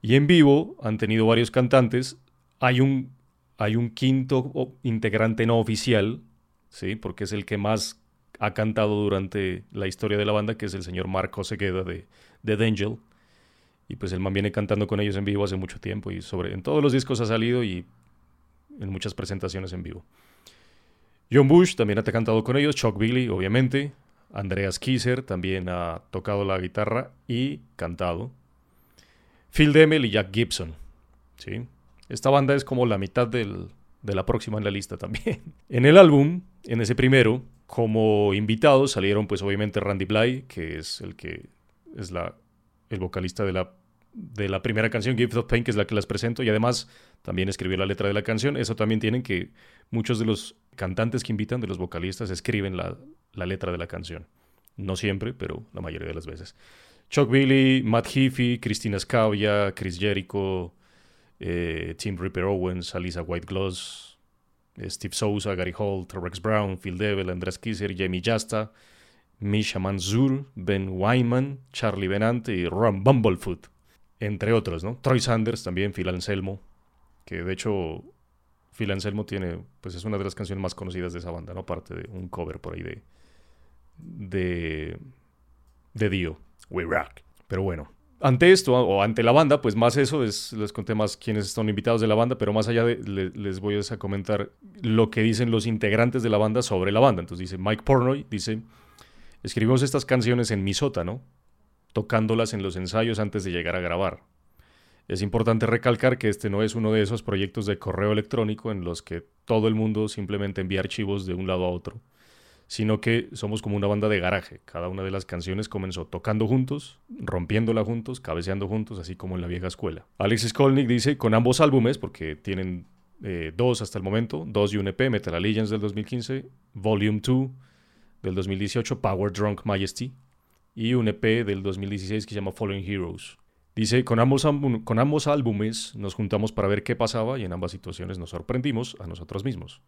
Y en vivo han tenido varios cantantes. Hay un, hay un quinto integrante no oficial, ¿sí? Porque es el que más ha cantado durante la historia de la banda, que es el señor Marco Segueda de, de Angel. Y pues el man viene cantando con ellos en vivo hace mucho tiempo y sobre, en todos los discos ha salido y en muchas presentaciones en vivo. John Bush también ha cantado con ellos, Chuck Billy, obviamente. Andreas Kisser también ha tocado la guitarra y cantado. Phil Demmel y Jack Gibson. ¿sí? Esta banda es como la mitad del- de la próxima en la lista también. <laughs> En el álbum, en ese primero, como invitados salieron pues obviamente Randy Bly, que es el que es la, el vocalista de la, de la primera canción, Gift of Pain, que es la que las presento, y además también escribió la letra de la canción. Eso también tienen que muchos de los cantantes que invitan, de los vocalistas, escriben la, la letra de la canción. No siempre, pero la mayoría de las veces. Chuck Billy, Matt Heafy, Christina Scavia, Chris Jericho, eh, Tim Ripper Owens, Alisa White Gloss, eh, Steve Souza, Gary Holt, Rex Brown, Phil Devil, Andreas Kisser, Jamie Jasta, Misha Manzur, Ben Wyman, Charlie Benante y Ron Bumblefoot, entre otros, ¿no? Troy Sanders también, Phil Anselmo, que de hecho Phil Anselmo tiene, pues es una de las canciones más conocidas de esa banda, ¿no? Aparte de un cover por ahí de, de, de Dio, We Rock. Pero bueno, ante esto, o ante la banda, pues más eso, es, les conté más quiénes están invitados de la banda, pero más allá de, le- les voy a comentar lo que dicen los integrantes de la banda sobre la banda. Entonces dice Mike Pornoy, dice, escribimos estas canciones en mi sótano, tocándolas en los ensayos antes de llegar a grabar. Es importante recalcar que este no es uno de esos proyectos de correo electrónico en los que todo el mundo simplemente envía archivos de un lado a otro, sino que somos como una banda de garaje. Cada una de las canciones comenzó tocando juntos, rompiéndola juntos, cabeceando juntos, así como en la vieja escuela. Alex Skolnick dice, con ambos álbumes, porque tienen eh, dos hasta el momento, dos y un EP, Metal Allegiance del 2015, Volume 2 del 2018, Power Drunk Majesty, y un EP del 2016 que se llama Fallen Heroes. Dice, con ambos, con ambos álbumes nos juntamos para ver qué pasaba y en ambas situaciones nos sorprendimos a nosotros mismos.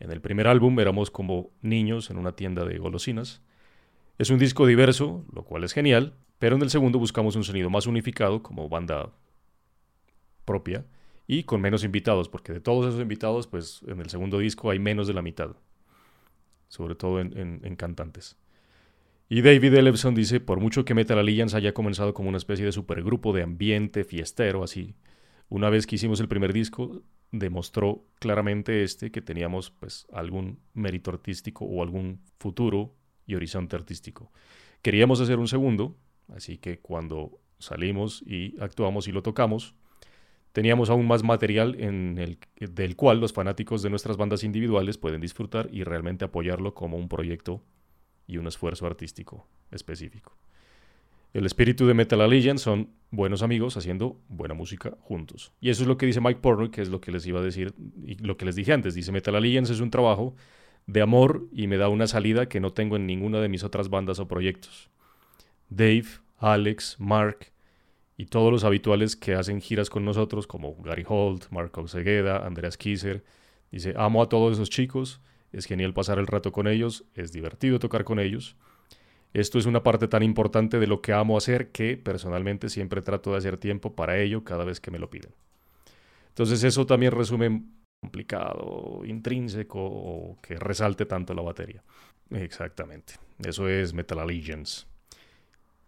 En el primer álbum éramos como niños en una tienda de golosinas. Es un disco diverso, lo cual es genial, pero en el segundo buscamos un sonido más unificado como banda propia y con menos invitados, porque de todos esos invitados, pues en el segundo disco hay menos de la mitad, sobre todo en, cantantes. Y David Ellefson dice, por mucho que Metal Alliance haya comenzado como una especie de supergrupo de ambiente fiestero, así, una vez que hicimos el primer disco, demostró claramente este que teníamos pues algún mérito artístico o algún futuro y horizonte artístico. Queríamos hacer un segundo, así que cuando salimos y actuamos y lo tocamos, teníamos aún más material en el, del cual los fanáticos de nuestras bandas individuales pueden disfrutar y realmente apoyarlo como un proyecto y un esfuerzo artístico específico. El espíritu de Metal Allegiance son buenos amigos haciendo buena música juntos. Y eso es lo que dice Mike Pornoy, que es lo que les iba a decir y lo que les dije antes. Dice Metal Allegiance es un trabajo de amor y me da una salida que no tengo en ninguna de mis otras bandas o proyectos. Dave, Alex, Mark y todos los habituales que hacen giras con nosotros, como Gary Holt, Marco Segueda, Andreas Kisser. Dice, amo a todos esos chicos, es genial pasar el rato con ellos, es divertido tocar con ellos. Esto es una parte tan importante de lo que amo hacer que personalmente siempre trato de hacer tiempo para ello cada vez que me lo piden. Entonces eso también resume complicado, intrínseco que resalte tanto la batería. Exactamente. Eso es Metal Allegiance.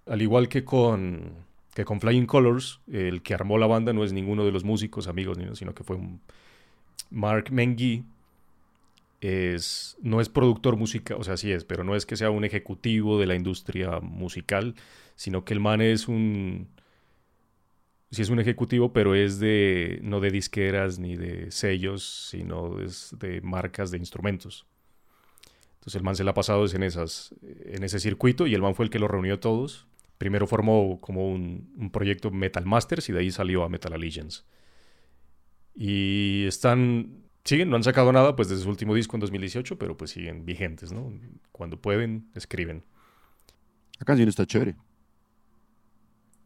Al igual que con, que con Flying Colors, el que armó la banda no es ninguno de los músicos, amigos, sino que fue Mark Mengi. Es, no es productor musical, o sea, sí es, pero no es que sea un ejecutivo de la industria musical, sino que el man es un, sí es un ejecutivo, pero es de, no de disqueras ni de sellos, sino es de marcas de instrumentos. Entonces el man se la ha pasado en, esas, en ese circuito y el man fue el que lo reunió a todos. Primero formó como un, un proyecto Metal Masters y de ahí salió a Metal Allegiance. Y están siguen, no han sacado nada pues desde su último disco en 2018, pero pues siguen vigentes, ¿no? Cuando pueden, escriben. La canción está chévere.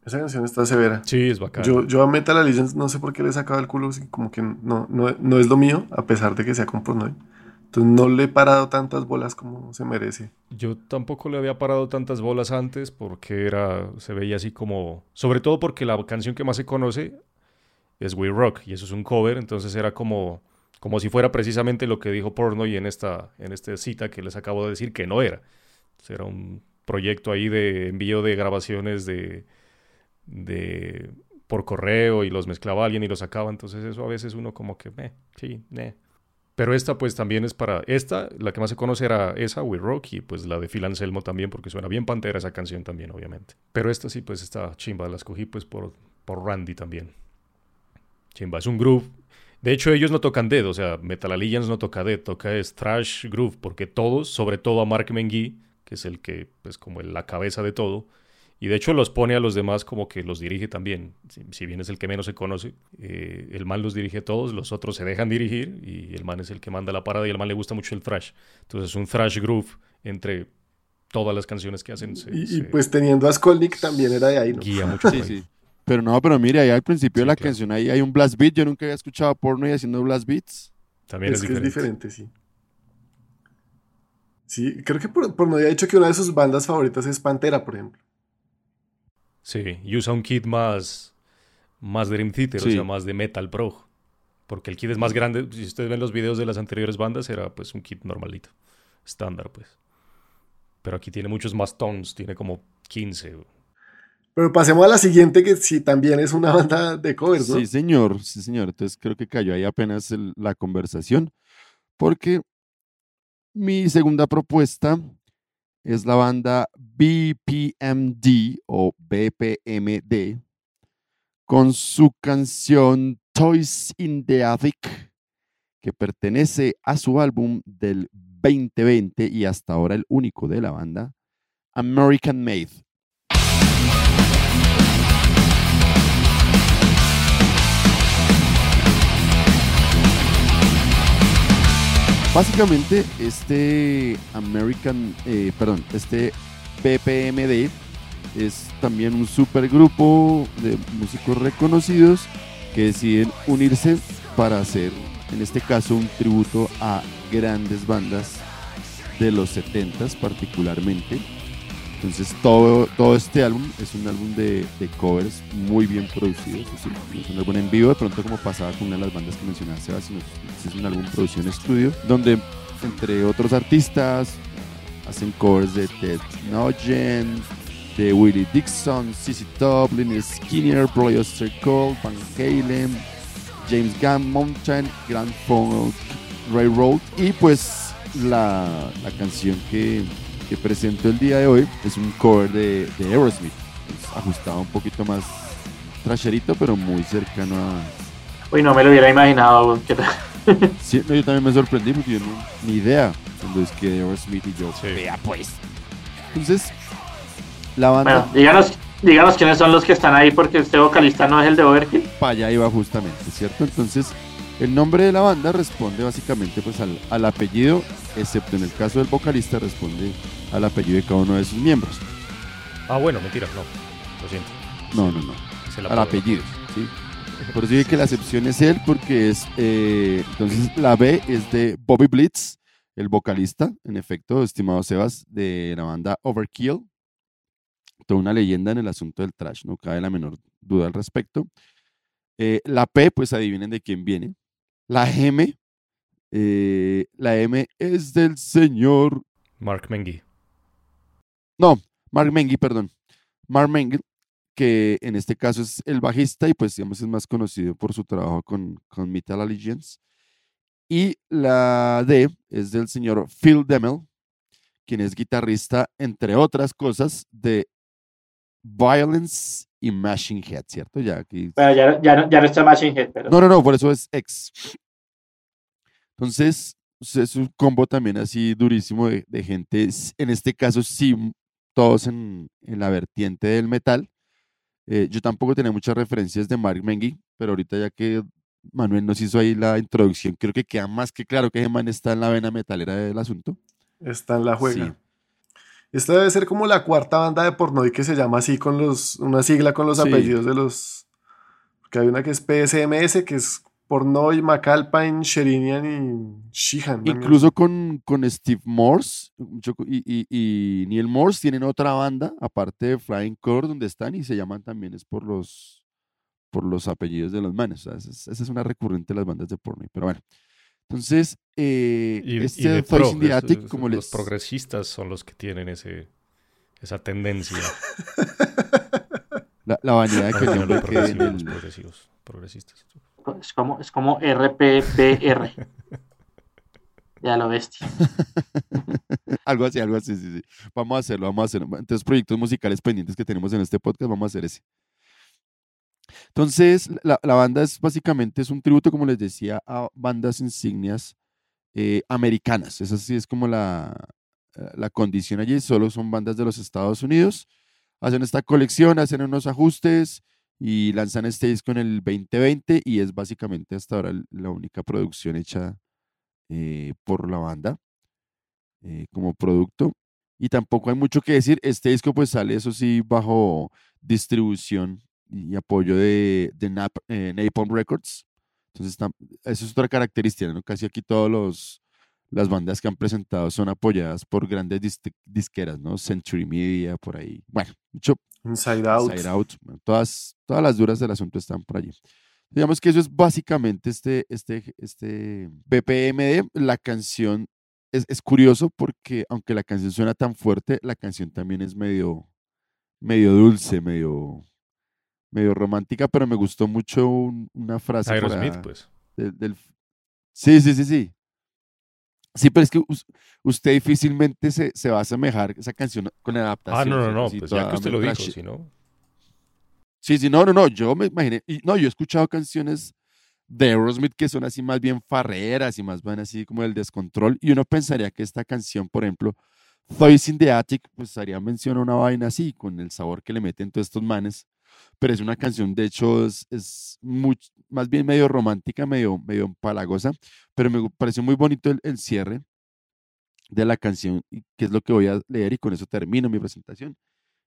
Esa canción está severa. Sí, es bacán. Yo, yo a Metal Allegiance no sé por qué le he sacado el culo, así como que no, no, no es lo mío, a pesar de que sea con Pornoy. Entonces no le he parado tantas bolas como se merece. Yo tampoco le había parado tantas bolas antes porque era, se veía así como, sobre todo porque la canción que más se conoce es We Rock y eso es un cover, entonces era como, como si fuera precisamente lo que dijo Pornoy en esta, en esta cita que les acabo de decir que no era. Era un proyecto ahí de envío de grabaciones de, de por correo y los mezclaba alguien y los sacaba, entonces eso a veces uno como que, eh, sí. Pero esta pues también es para, esta, la que más se conoce era esa, We Rock, y pues la de Phil Anselmo también, porque suena bien pantera esa canción también, obviamente. Pero esta sí pues está chimba, la escogí pues por, por Randy también. Chimba, es un groove. De hecho ellos no tocan dead, o sea, Metal Allegiance no toca dead, toca es thrash groove, porque todos, sobre todo a Mark Mengi, que es el que pues como la cabeza de todo, y de hecho los pone a los demás como que los dirige también. Si, si bien es el que menos se conoce, eh, el man los dirige a todos, los otros se dejan dirigir y el man es el que manda la parada y al man le gusta mucho el thrash. Entonces es un thrash groove entre todas las canciones que hacen. se- Y, y, pues teniendo a Skolnick también era de ahí, ¿no? guía mucho. Sí, sí. Pero no, pero mire, ahí al principio de la claro. canción ahí hay un blast beat. Yo nunca había escuchado a Pornoy haciendo blast beats. También es, es, que diferente. es diferente, sí. Sí, creo que por, por no había dicho que una de sus bandas favoritas es Pantera, por ejemplo. Sí, y usa un kit más, más Dream Theater, o sea, más de Metal Pro. Porque el kit es más grande. Si ustedes ven los videos de las anteriores bandas, era pues un kit normalito. Estándar, pues. Pero aquí tiene muchos más tones, tiene como 15. Pero pasemos a la siguiente, que sí también es una <laughs> banda de covers, ¿no? Sí, señor, sí, señor. Entonces creo que cayó ahí apenas la conversación. Porque mi segunda propuesta es la banda BPMD o BPMD con su canción Toys in the Attic, que pertenece a su álbum del 2020 y hasta ahora el único de la banda, American Made. Básicamente, este American, eh, perdón, este BPMD es también un supergrupo de músicos reconocidos que deciden unirse para hacer, en este caso, un tributo a grandes bandas de los 70s particularmente. Entonces todo, todo este álbum es un álbum de, covers muy bien producidos. Es un álbum en vivo, de pronto como pasaba con una de las bandas que mencionaste, Sebas, sino que es un álbum producido estudio, donde entre otros artistas hacen covers de Ted Nugent, de Willie Dixon, CC Top, Lynyrd Skinner, Oster Cole, Van Halen, James Gunn, Mountain, Grand Funk Railroad y pues la, la canción que, que presento el día de hoy es un cover de, de Aerosmith, es ajustado un poquito más trasherito pero muy cercano a... Uy, no me lo hubiera imaginado. weón, ¿qué tal? <laughs> Sí, no, yo también me sorprendí porque yo no, ni idea cuando es que Aerosmith y yo, Sí. vea pues. Entonces, la banda... Bueno, díganos, díganos quiénes son los que están ahí porque este vocalista no es el de Overkill. para allá iba justamente, ¿cierto? Entonces, el nombre de la banda responde básicamente pues al, al apellido, excepto en el caso del vocalista responde al apellido de cada uno de sus miembros. Ah, bueno, mentira, no. Lo siento. No, no, no, al apellido, ¿sí? Por eso dije que la excepción es él, porque es, eh, entonces la B es de Bobby Blitz, el vocalista, en efecto, estimado Sebas, de la banda Overkill. Toda una leyenda en el asunto del trash, no cabe la menor duda al respecto. Eh, la P, pues adivinen de quién viene. La M, eh, la M es del señor Mark Mengi. no, Mark Mengi, perdón. Mark Mengi, que en este caso es el bajista y pues digamos es más conocido por su trabajo con, con Metal Allegiance. Y la D es del señor Phil Demel, quien es guitarrista, entre otras cosas, de Violence y Machine Head, ¿cierto? Ya aquí Bueno, ya, ya, no- ya no está Machine Head, pero. no, no, no, por eso es ex. Entonces, pues, es un combo también así durísimo de, de gente, en este caso sí, todos en, en la vertiente del metal. Eh, yo tampoco tenía muchas referencias de Mark Mengi, pero ahorita ya que Manuel nos hizo ahí la introducción. Creo que queda más que claro que ese man está en la vena metalera del asunto. Está en la juega. Sí. Esta debe ser como la cuarta banda de pornoy que se llama así con los, una sigla con los Sí. apellidos de los. Porque hay una que es PSMS, que es Pornoy, McAlpine, Sherinian y Sheehan. Incluso con, con Steve Morse y, y- y Neil Morse tienen otra banda, aparte de Flying Core, donde están y se llaman también es por los, por los apellidos de los manes. O sea, esa, es, esa es una recurrente de las bandas de porno. Pero bueno, entonces, eh, Y, y este de Toys pro, in the Attic, es- como los les... progresistas son los que tienen ese, esa tendencia. La, la vanidad de que los progresivos, los el- progresivos, progresistas. Es como, es como RPPR. Ya lo bestia. <laughs> Algo así, algo así, sí, sí. Vamos a hacerlo, vamos a hacerlo. Entonces, proyectos musicales pendientes que tenemos en este podcast, vamos a hacer ese. Entonces, la, banda es básicamente es un tributo, como les decía, a bandas insignias eh, americanas. Esa sí es como la, eh, la condición allí. Solo son bandas de los Estados Unidos. Hacen esta colección, hacen unos ajustes y lanzan este disco en el 2020 y es básicamente hasta ahora la única producción hecha eh, por la banda como producto. Y tampoco hay mucho que decir. Este disco pues sale, eso sí, bajo distribución y apoyo de, de Nap- eh, Napalm Records. Entonces, tam- eso es otra característica, ¿no? Casi aquí todos los las bandas que han presentado son apoyadas por grandes dist- disqueras, ¿no? Century Media, por ahí. Bueno, mucho Inside Out. Inside Out, bueno, todas, todas las duras del asunto están por allí. Digamos que eso es básicamente este, este, este BPMD. La canción es, es curioso porque aunque la canción suena tan fuerte, la canción también es medio, medio dulce, medio, medio romántica, pero me gustó mucho un- una frase Aerosmith, pues. del, del- Sí, sí, sí, sí. Sí, pero es que us- usted difícilmente se, se va a asemejar esa canción con la adaptación. Ah, no, no, no, pues ya que usted lo dijo, si no. Sí, sí, no, no, no, yo me imaginé, y no, yo he escuchado canciones de Aerosmith que son así más bien farreras y más bien así como el descontrol, y uno pensaría que esta canción, por ejemplo, Toys in the Attic, pues haría mención a una vaina así, con el sabor que le meten todos estos manes, pero es una canción, de hecho, es, es much- más bien medio romántica, medio, medio empalagosa, pero me pareció muy bonito el, el cierre de la canción, que es lo que voy a leer, y con eso termino mi presentación.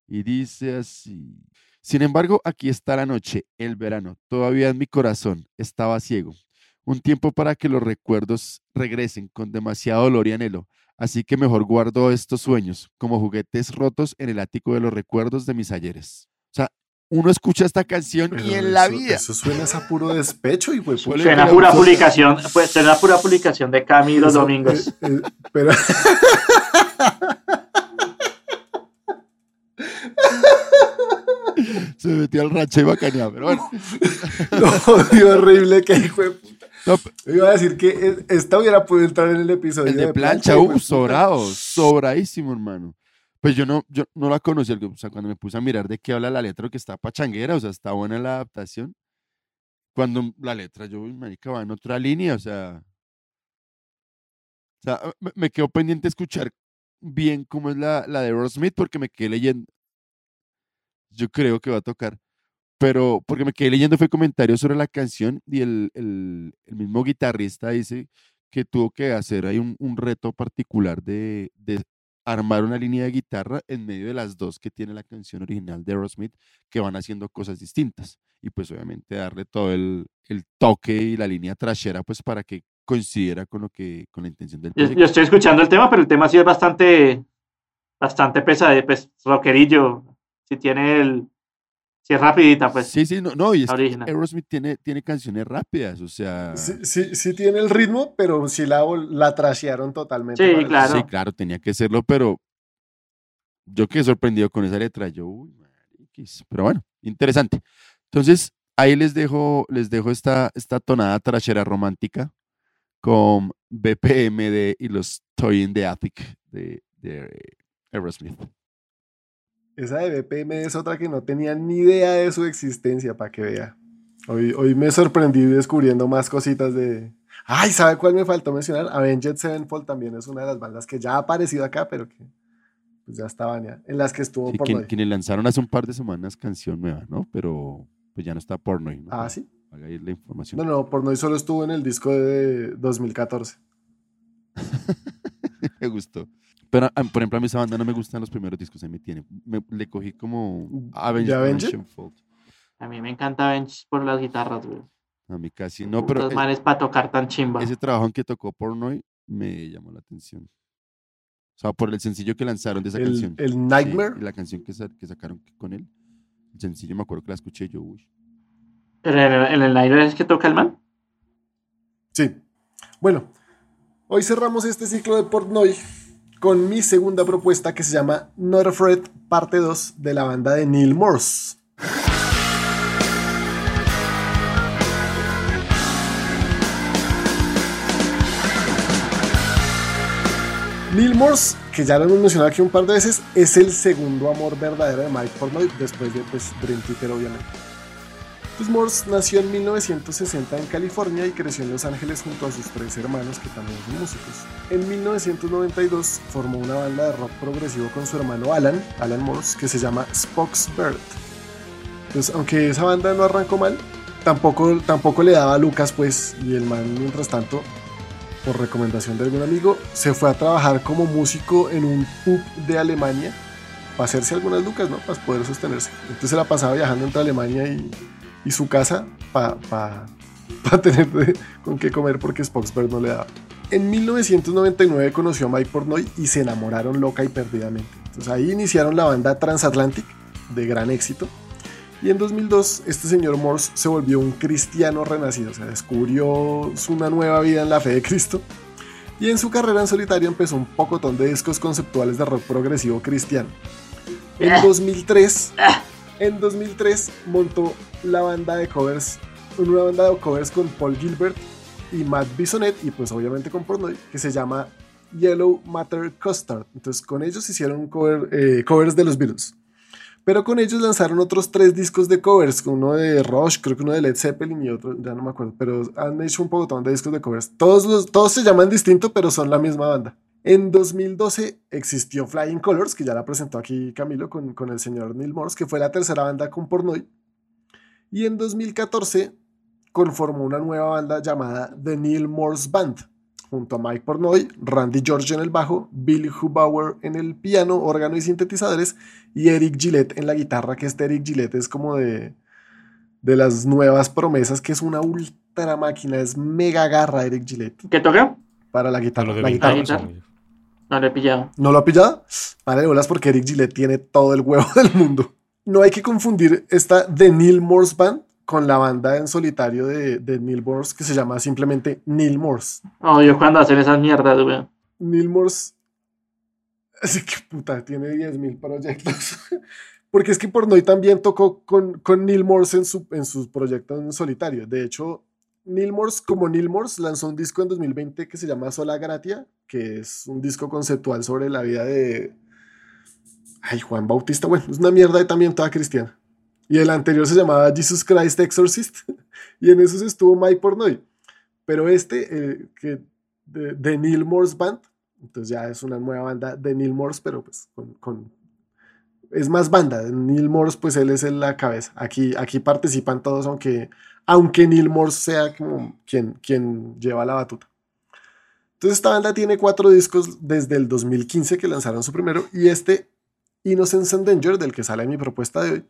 Y dice así. Sin embargo, aquí está la noche, el verano, todavía en mi corazón, estaba ciego. Un tiempo para que los recuerdos regresen con demasiado dolor y anhelo. Así que mejor guardo estos sueños como juguetes rotos en el ático de los recuerdos de mis ayeres. O sea, uno escucha esta canción y en la vida. Eso suena a puro despecho, y pues. Suena pura publicación, pues suena pura publicación de Cami los domingos. eh, eh, pero. <laughs> Se metió al rancho y bacaneaba, pero bueno. <laughs> no, Dios, horrible que hijo de puta. No, Iba a decir que esta hubiera podido entrar en el episodio. El de plancha, de uh, sobrado, sobradísimo, hermano. Pues yo no, yo no la conocía, o sea, cuando me puse a mirar de qué habla la letra, que está pachanguera, o sea, está buena la adaptación. Cuando la letra, yo, marica, va en otra línea, o sea. O sea, me, me quedo pendiente escuchar bien cómo es la, la de Ross porque me quedé leyendo. Yo creo que va a tocar. Pero porque me quedé leyendo fue comentarios sobre la canción y el, el- el mismo guitarrista dice que tuvo que hacer ahí un, un reto particular de, de armar una línea de guitarra en medio de las dos que tiene la canción original de Aerosmith, que van haciendo cosas distintas. Y pues obviamente darle todo el, el toque y la línea trashera pues para que coincidiera con lo que, con la intención del Yo, estoy escuchando el tema, pero el tema sí es bastante, bastante pesado, pues rockerillo. Si tiene el, si es rapidita, pues. Sí, sí, no, no, y es que original. Aerosmith tiene, tiene canciones rápidas, o sea... Sí, sí, sí tiene el ritmo, pero sí la, la trashearon totalmente. Sí, para claro. Sí, claro, tenía que serlo, pero yo quedé sorprendido con esa letra. Yo, uy, pero bueno, interesante. Entonces, ahí les dejo, les dejo esta, esta tonada trashera romántica con BPMD y los Toy in the Attic de, de Aerosmith. Esa de BPM es otra que no tenía ni idea de su existencia, para que vea. Hoy, hoy me sorprendí descubriendo más cositas de... Ay, ¿sabe cuál me faltó mencionar? Avenged Sevenfold también es una de las bandas que ya ha aparecido acá, pero que pues ya estaban ya, en las que estuvo Sí, por quien- quienes lanzaron hace un par de semanas canción nueva, ¿no? Pero pues ya no está porno. ¿no? Ah, sí. haga ahí la información. No, no, Pornoy solo estuvo en el disco de 2014. <laughs> me gustó. Pero, ah, por ejemplo, a mí esa banda no me gustan los primeros discos que me tiene. Me- le cogí como Avenged ¿Ya Avenged? Sevenfold. A mí me encanta Bench por las guitarras, güey. A mí casi no, pero Los e- manes para tocar tan chimba. ese trabajo en que tocó Pornoy me llamó la atención. O sea, por el sencillo que lanzaron de esa El, canción. el Sí, Nightmare. y la canción que, sa- que sacaron con él. El sencillo me acuerdo que la escuché yo. uy. Pero en el, en el Nightmare es que toca el man. Sí. Bueno, hoy cerramos este ciclo de Portnoy con mi segunda propuesta que se llama Not Afraid, parte 2 de la banda de Neil Morse. Neil Morse, que ya lo hemos mencionado aquí un par de veces, es el segundo amor verdadero de Mike Portnoy, después de pues, Dream obviamente. Pues Morse nació en 1960 en California y creció en Los Ángeles junto a sus tres hermanos que también son músicos. En 1992 formó una banda de rock progresivo con su hermano Alan, Alan Morse, que se llama Spock's Bird. Pues aunque esa banda no arrancó mal, tampoco, tampoco le daba a Lucas pues y el man mientras tanto, por recomendación de algún amigo, se fue a trabajar como músico en un pub de Alemania para hacerse algunas lucas, ¿no? Para poder sostenerse. Entonces se la pasaba viajando entre Alemania y, y su casa para tener de- con qué comer porque Spoxberg no le daba. En 1999 conoció a Mike Portnoy y se enamoraron loca y perdidamente. Entonces ahí iniciaron la banda Transatlantic, de gran éxito. Y en 2002 este señor Morse se volvió un cristiano renacido, o sea, descubrió una nueva vida en la fe de Cristo. Y en su carrera en solitario empezó un pocotón de discos conceptuales de rock progresivo cristiano. En Ah. 2003, en 2003 montó la banda de covers, una banda de covers con Paul Gilbert y Matt Bisonet y pues obviamente con Portnoy que se llama Yellow Matter Custard. Entonces con ellos hicieron cover- eh, covers de los Beatles. Pero con ellos lanzaron otros tres discos de covers, uno de Rush, creo que uno de Led Zeppelin y otro, ya no me acuerdo, pero han hecho un poco de discos de covers. Todos, los, todos se llaman distinto, pero son la misma banda. En 2012 existió Flying Colors, que ya la presentó aquí Camilo con, con el señor Neil Morse, que fue la tercera banda con Pornoy. Y en 2014 conformó una nueva banda llamada The Neil Morse Band, junto a Mike Pornoy, Randy George en el bajo, Billy Hubauer en el piano, órgano y sintetizadores, y Eric Gillette en la guitarra, que este Eric Gillette es como de, de las nuevas promesas, que es una ultra máquina, es mega garra Eric Gillette ¿Qué toca? para la guitarra. lo de La 20 guitarra. años, guitarra. No lo he pillado. ¿No lo ha pillado? Vale, bolas porque Eric Gillette tiene todo el huevo <laughs> del mundo. No hay que confundir esta de Neil Morse Band con la banda en solitario de, de Neil Morse que se llama simplemente Neil Morse. Odio cuando hacen esas mierdas, güey. Neil Morse. <laughs> Así que puta, tiene 10.000 proyectos. <laughs> Porque es que Pornoy también tocó con, con Neil Morse en su, en su proyecto en solitario. De hecho, Neil Morse, como Neil Morse, lanzó un disco en 2020 que se llama Sola Gratia, que es un disco conceptual sobre la vida de. Ay, Juan Bautista. Bueno, es una mierda y también toda cristiana. Y el anterior se llamaba Jesus Christ Exorcist. <laughs> Y en esos estuvo Mike Pornoy. Pero este, eh, que de, de Neil Morse Band, entonces ya es una nueva banda de Neil Morse, pero pues con, es más banda. Neil Morse, pues él es en la cabeza. Aquí, aquí participan todos, aunque, aunque Neil Morse sea como quien, quien lleva la batuta. Entonces esta banda tiene cuatro discos desde el 2015 que lanzaron su primero y este Innocence and Danger, del que sale mi propuesta de hoy,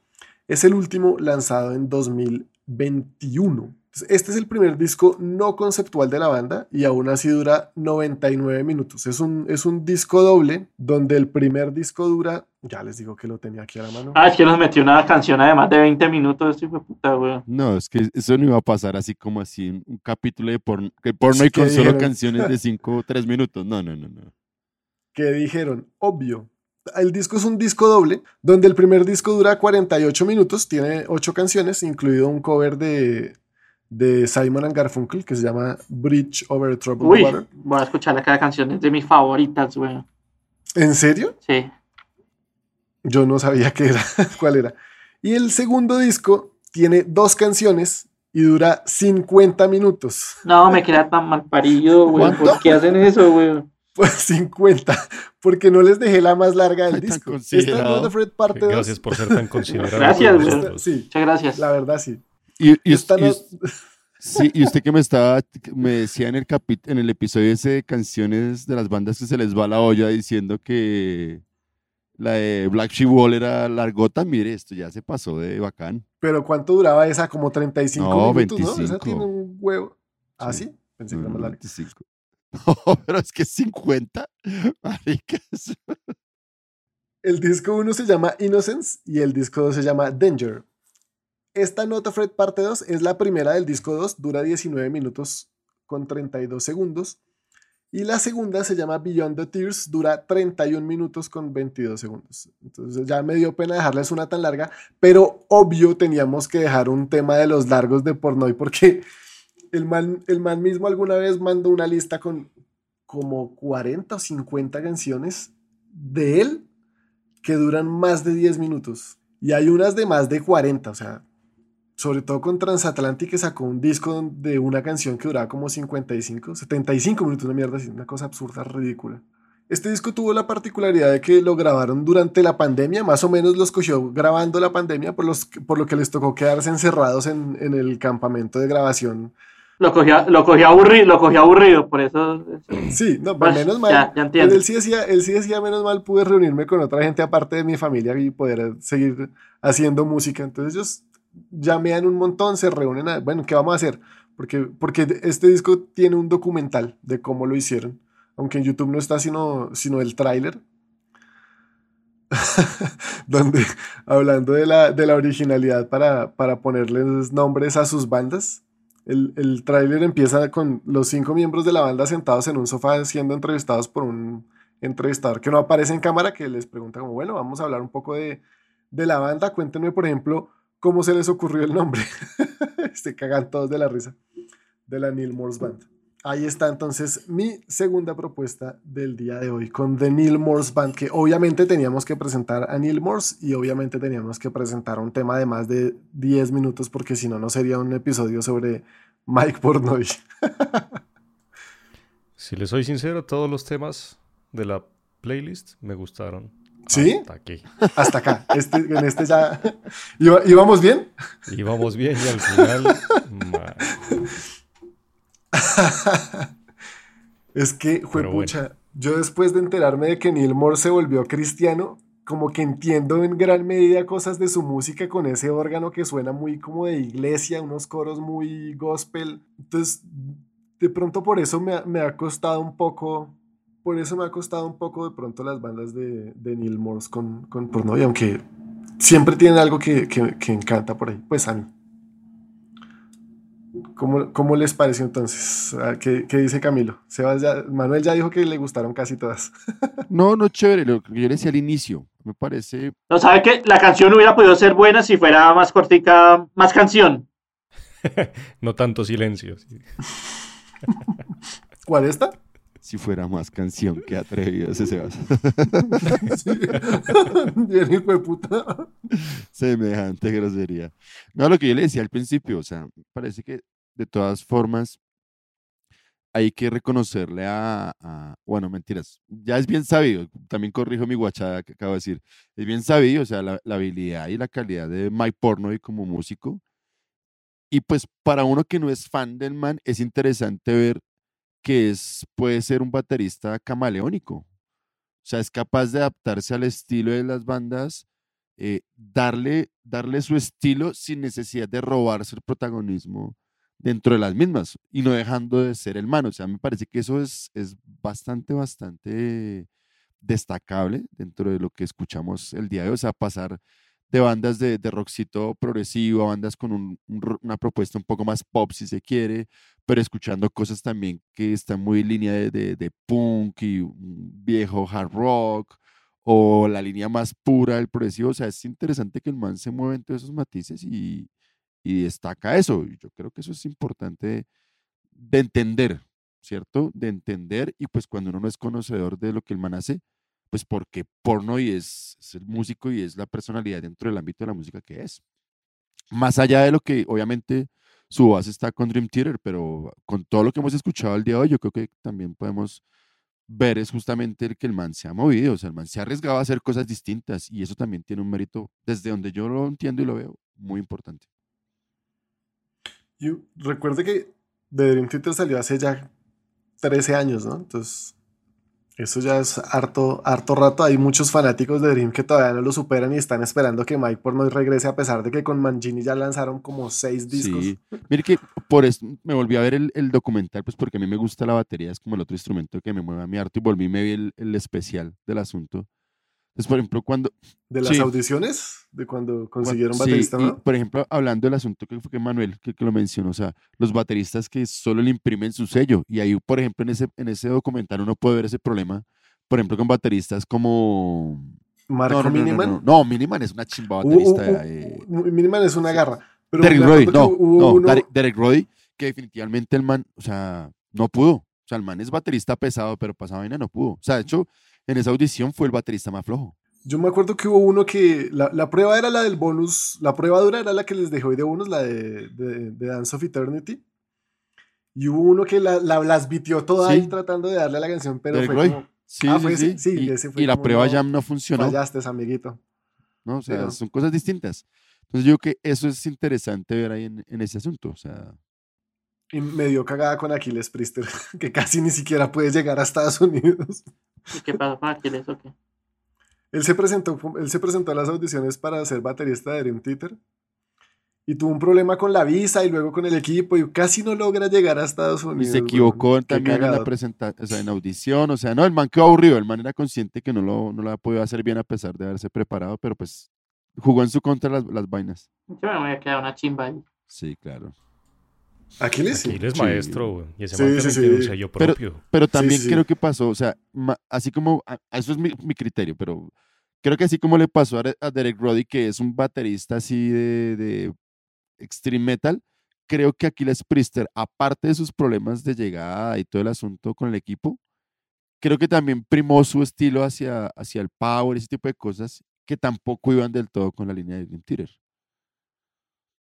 es el último lanzado en 2021. Entonces, Este es el primer disco no conceptual de la banda y aún así dura 99 minutos. Es un, es un disco doble donde el primer disco dura, ya les digo que lo tenía aquí a la mano. Ah, es que nos metió una canción además de 20 minutos, este de puta, güey. No, es que eso no iba a pasar así como así, un capítulo de porno, que porno y ¿Qué con solo dijeron? canciones de <laughs> 5 o 3 minutos. No, no, no, no. que dijeron, obvio. El disco es un disco doble, donde el primer disco dura 48 minutos, tiene 8 canciones, incluido un cover de, de Simon and Garfunkel que se llama Bridge Over Troubled Uy, Water. voy a escuchar cada canción, es de mis favoritas, güey. ¿En serio? Sí. Yo no sabía qué era, <laughs> cuál era. Y el segundo disco tiene dos canciones y dura 50 minutos. No, me queda tan mal parido, güey. ¿Cuánto? ¿Por qué hacen eso, güey? <laughs> Pues 50, porque no les dejé la más larga del disco. Esta es. Not parte 2. Gracias por ser tan <laughs> considerado. Gracias, güey. Sí, Muchas gracias. la verdad sí. Y, y- Esta y- no- sí, y usted que me estaba, me decía en el capi- en el episodio ese de canciones de las bandas que se les va la olla diciendo que la de Black Sheep Wall era largota, mire, esto ya se pasó de bacán. Pero ¿cuánto duraba esa? Como 35 No, minutos, ¿no? Esa 25. tiene un huevo. ¿Ah, Sí. sí? Pensé que era más larga. <laughs> 25. No, pero es que 50, <laughs> maricas. El disco 1 se llama Innocence y el disco 2 se llama Danger. Esta Nota Fred parte 2 es la primera del disco 2, dura 19 minutos con 32 segundos. Y la segunda se llama Beyond the Tears, dura 31 minutos con 22 segundos. Entonces ya me dio pena dejarles una tan larga, pero obvio teníamos que dejar un tema de los largos de Pornoy porque el man, el man mismo alguna vez mandó una lista con como 40 o 50 canciones de él que duran más de 10 minutos. Y hay unas de más de 40, o sea, sobre todo con Transatlantic que sacó un disco de una canción que duraba como 55, 75 minutos, una mierda así, una cosa absurda, ridícula. Este disco tuvo la particularidad de que lo grabaron durante la pandemia, más o menos los cogió grabando la pandemia, por, los, por lo que les tocó quedarse encerrados en, en el campamento de grabación. Lo cogía, lo cogía aburrido, lo cogía aburrido, por eso. Sí, no, Pues, menos mal. ya- ya entiendo. Él sí, decía, él sí decía, menos mal pude reunirme con otra gente aparte de mi familia y poder seguir haciendo música. Entonces ellos llamean un montón, se reúnen a, bueno, ¿qué vamos a hacer? Porque, porque este disco tiene un documental de cómo lo hicieron, aunque en YouTube no está sino, sino el tráiler, <laughs> donde hablando de la, de la originalidad para, para ponerles nombres a sus bandas, el, el tráiler empieza con los cinco miembros de la banda sentados en un sofá siendo entrevistados por un entrevistador que no aparece en cámara, que les pregunta como, bueno, vamos a hablar un poco de, de la banda, cuéntenme, por ejemplo, cómo se les ocurrió el nombre. <laughs> Se cagan todos de la risa de la Neil Morse Band. Ahí está entonces mi segunda propuesta del día de hoy con The Neil Morse Band, que obviamente teníamos que presentar a Neil Morse y obviamente teníamos que presentar un tema de más de 10 minutos porque si no, no sería un episodio sobre Mike Portnoy. <laughs> Si les soy sincero, todos los temas de la playlist me gustaron. ¿Sí? Hasta aquí. Hasta acá. Este, en este ya... <laughs> ¿Iba- ¿Íbamos bien? Íbamos bien y al final. <laughs> Es que, juepucha, yo después de enterarme de que Neil Moore se volvió cristiano, como que entiendo en gran medida cosas de su música con ese órgano que suena muy como de iglesia, unos coros muy gospel. Entonces, de pronto por eso me ha costado un poco, por eso me ha costado un poco de pronto las bandas de, de Neil Morse con, con Pornoy, aunque siempre tienen algo que, que- que encanta por ahí, pues a mí. ¿Cómo, cómo les pareció entonces? ¿Qué, qué dice Camilo? Sebas ya- Manuel ya dijo que le gustaron casi todas. <laughs> No, no, chévere, lo que yo le decía al inicio, me parece, No sabe que la canción hubiera podido ser buena si fuera más cortica, más canción. <laughs> No tanto silencio. sí. ¿Cuál esta? Si fuera más canción que atrevido ese Sebas. <laughs> Sí. <laughs> Hijo de puta. Semejante grosería. No, lo que yo le decía al principio, o sea, parece que de todas formas hay que reconocerle a, a- bueno, mentiras, ya es bien sabido, también corrijo mi guachada que acabo de decir, es bien sabido, o sea, la, la habilidad y la calidad de Mike Pornoy como músico. Y pues para uno que no es fan del man, es interesante ver que es, puede ser un baterista camaleónico. O sea, es capaz de adaptarse al estilo de las bandas, eh, darle, darle su estilo sin necesidad de robarse el protagonismo dentro de las mismas y no dejando de ser el man. O sea, me parece que eso es, es bastante, bastante destacable dentro de lo que escuchamos el día de hoy. O sea, pasar de bandas de, de rockcito progresivo bandas con un- una propuesta un poco más pop, si se quiere, pero escuchando cosas también que están muy en línea de, de- punk y viejo hard rock o la línea más pura del progresivo. O sea, es interesante que el man se mueva entre esos matices y, y destaca eso. Yo creo que eso es importante de entender, ¿cierto? De entender y pues cuando uno no es conocedor de lo que el man hace, pues porque porno y es, es el músico y es la personalidad dentro del ámbito de la música que es. Más allá de lo que obviamente su base está con Dream Theater, pero con todo lo que hemos escuchado el día de hoy, yo creo que también podemos ver es justamente el que el man se ha movido, o sea, el man se ha arriesgado a hacer cosas distintas y eso también tiene un mérito, desde donde yo lo entiendo y lo veo, muy importante. Y recuerde que The Dream Theater salió hace ya 13 años, ¿no? Entonces, eso ya es harto, harto rato. Hay muchos fanáticos de Dream que todavía no lo superan y están esperando que Mike Portnoy regrese, a pesar de que con Mangini ya lanzaron como seis discos. Sí. Mire que por eso me volví a ver el, el documental, pues porque a mí me gusta la batería, es como el otro instrumento que me mueve a mi harto y volví y me vi el, el especial del asunto. Entonces, por ejemplo, cuando... De las Sí. audiciones, de cuando consiguieron Sí, baterista, y, ¿no? por ejemplo, hablando del asunto que fue que Manuel que, que lo mencionó, o sea, los bateristas que solo le imprimen su sello. Y ahí, por ejemplo, en ese, en ese documental uno puede ver ese problema, por ejemplo, con bateristas como... Marco no, no, no, no, Miniman. No, no, Miniman es una chimba baterista. hubo- eh, hubo- Miniman es una garra. Pero Derek Roddy, no, uno- Derek, Roddy, que definitivamente el man, o sea, no pudo. O sea, el man es baterista pesado, pero pasada vaina no pudo. O sea, de hecho, en esa audición fue el baterista más flojo. Yo me acuerdo que hubo uno que la, la prueba era la del bonus, la prueba dura era la que les dejé hoy de bonus, la de, de, de Dance of Eternity. Y hubo uno que la, la- las bitió todas Sí. ahí tratando de darle a la canción, pero Derek fue Roy. como, Sí, Ah, sí, fue sí. sí, y, ese fue y la prueba no, jam no funcionó. fallaste, amiguito. ¿no? O sea, no. son cosas distintas. Entonces yo creo que eso es interesante ver ahí en, en ese asunto. O sea, Y me dio cagada con Aquiles Priester, <laughs> que casi ni siquiera puede llegar a Estados Unidos. ¿Y qué pasó con Aquiles o qué? Él se presentó, él se presentó a las audiciones para ser baterista de Dream Theater y tuvo un problema con la visa y luego con el equipo y casi no logra llegar a Estados y Unidos. se weón. equivocó Qué también en la presentación, o sea, en audición. O sea, no, el man quedó aburrido. El man era consciente que no lo, no lo había podido hacer bien a pesar de haberse preparado, pero pues jugó en su contra las, las vainas. Yo me voy a quedar una chimba ahí. Sí, claro. Aquiles. Aquiles Sí. maestro, güey, y ese Sí, sí, un sello Pero- propio. Pero también sí. creo que pasó, o sea, ma- así como, a- eso es mi, mi criterio, pero creo que así como le pasó a, Re- a Derek Roddy, que es un baterista así de, de extreme metal, creo que Aquiles Priester, aparte de sus problemas de llegada y todo el asunto con el equipo, creo que también primó su estilo hacia, hacia el power, ese tipo de cosas, que tampoco iban del todo con la línea de Dream Theater.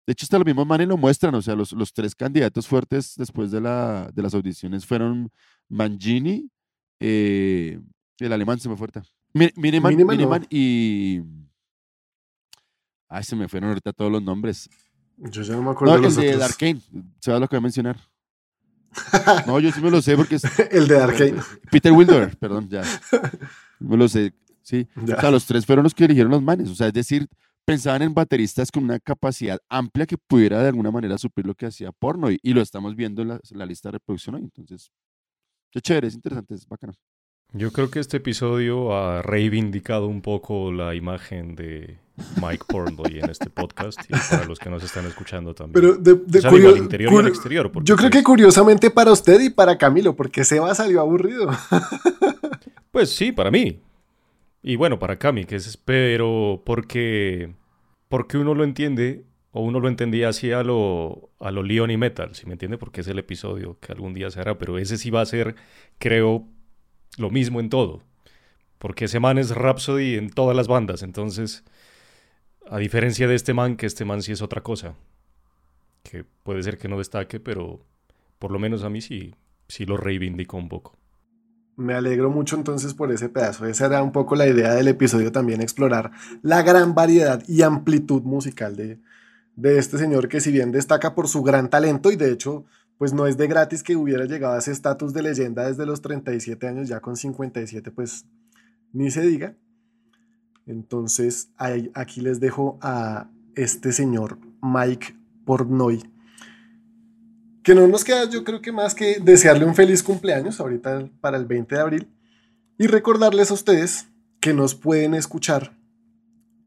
De hecho, hasta los mismos manes lo muestran, o sea, los, los tres candidatos fuertes después de, la, de las audiciones fueron Mangini, eh, el alemán se me fue ahorita, Mi- Miniman, Miniman, no. Miniman y... Ay, se me fueron ahorita todos los nombres. Yo ya no me No, acuerdo el los de otros. Arkane, ¿sabes lo que voy a mencionar? <laughs> No, yo sí me lo sé porque es <laughs> el de Arkane. Peter Wilder, perdón, ya. <laughs> Me lo sé, sí. Ya. O sea, los tres fueron los que eligieron los manes. O sea, es decir, pensaban en bateristas con una capacidad amplia que pudiera de alguna manera suplir lo que hacía porno. Y, y lo estamos viendo en la, la lista de reproducción hoy. Entonces, qué chévere, es interesante, es bacano. Yo creo que este episodio ha reivindicado un poco la imagen de Mike Portnoy en este podcast y para los que nos están escuchando también. Pero de, de O sea, digo, curio- al interior y al exterior. yo creo que pues, curiosamente para usted y para Camilo, porque Seba salió aburrido. Pues sí, para mí. Y bueno, para Cami, que es, pero porque, porque uno lo entiende, o uno lo entendía así a lo, a lo Leon y Metal, si me entiende? Porque es el episodio que algún día se hará, pero ese sí va a ser, creo, lo mismo en todo. Porque ese man es Rhapsody en todas las bandas, entonces, a diferencia de este man, que este man sí es otra cosa. Que puede ser que no destaque, pero por lo menos a mí sí, sí lo reivindico un poco. Me alegro mucho entonces por ese pedazo. Esa era un poco la idea del episodio también, explorar la gran variedad y amplitud musical de, de este señor que si bien destaca por su gran talento y de hecho pues no es de gratis que hubiera llegado a ese estatus de leyenda desde los 37 años, ya con 57 pues ni se diga. Entonces aquí les dejo a este señor Mike Portnoy que no nos queda yo creo que más que desearle un feliz cumpleaños ahorita para el 20 de abril y recordarles a ustedes que nos pueden escuchar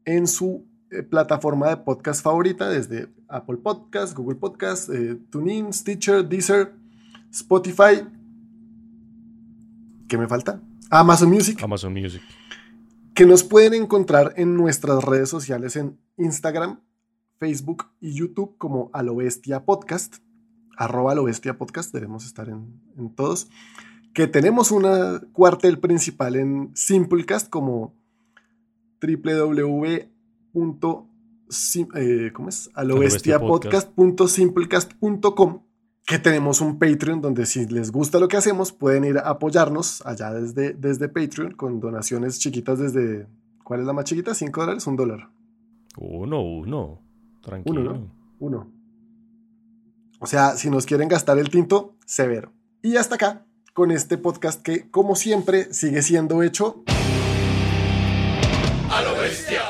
en su eh, plataforma de podcast favorita desde Apple Podcast, Google Podcast, eh, TuneIn, Stitcher, Deezer, Spotify. ¿Qué me falta? Amazon Music Amazon Music. que nos pueden encontrar en nuestras redes sociales en Instagram, Facebook y YouTube como A lo Bestia Podcast, arroba lo Bestia Podcast, debemos estar en, en todos, que tenemos una cuartel principal en Simplecast como www. eh, ¿cómo es? alobestiapodcast.simplecast.com que tenemos un Patreon donde si les gusta lo que hacemos pueden ir a apoyarnos allá desde, desde Patreon con donaciones chiquitas desde, ¿cuál es la más chiquita? ¿5 dólares? ¿Un dólar? Uno, uno. Tranquilo. Uno, ¿no? Uno. O sea, si nos quieren gastar el tinto, severo. Y hasta acá, con este podcast que, como siempre, sigue siendo hecho A lo bestia.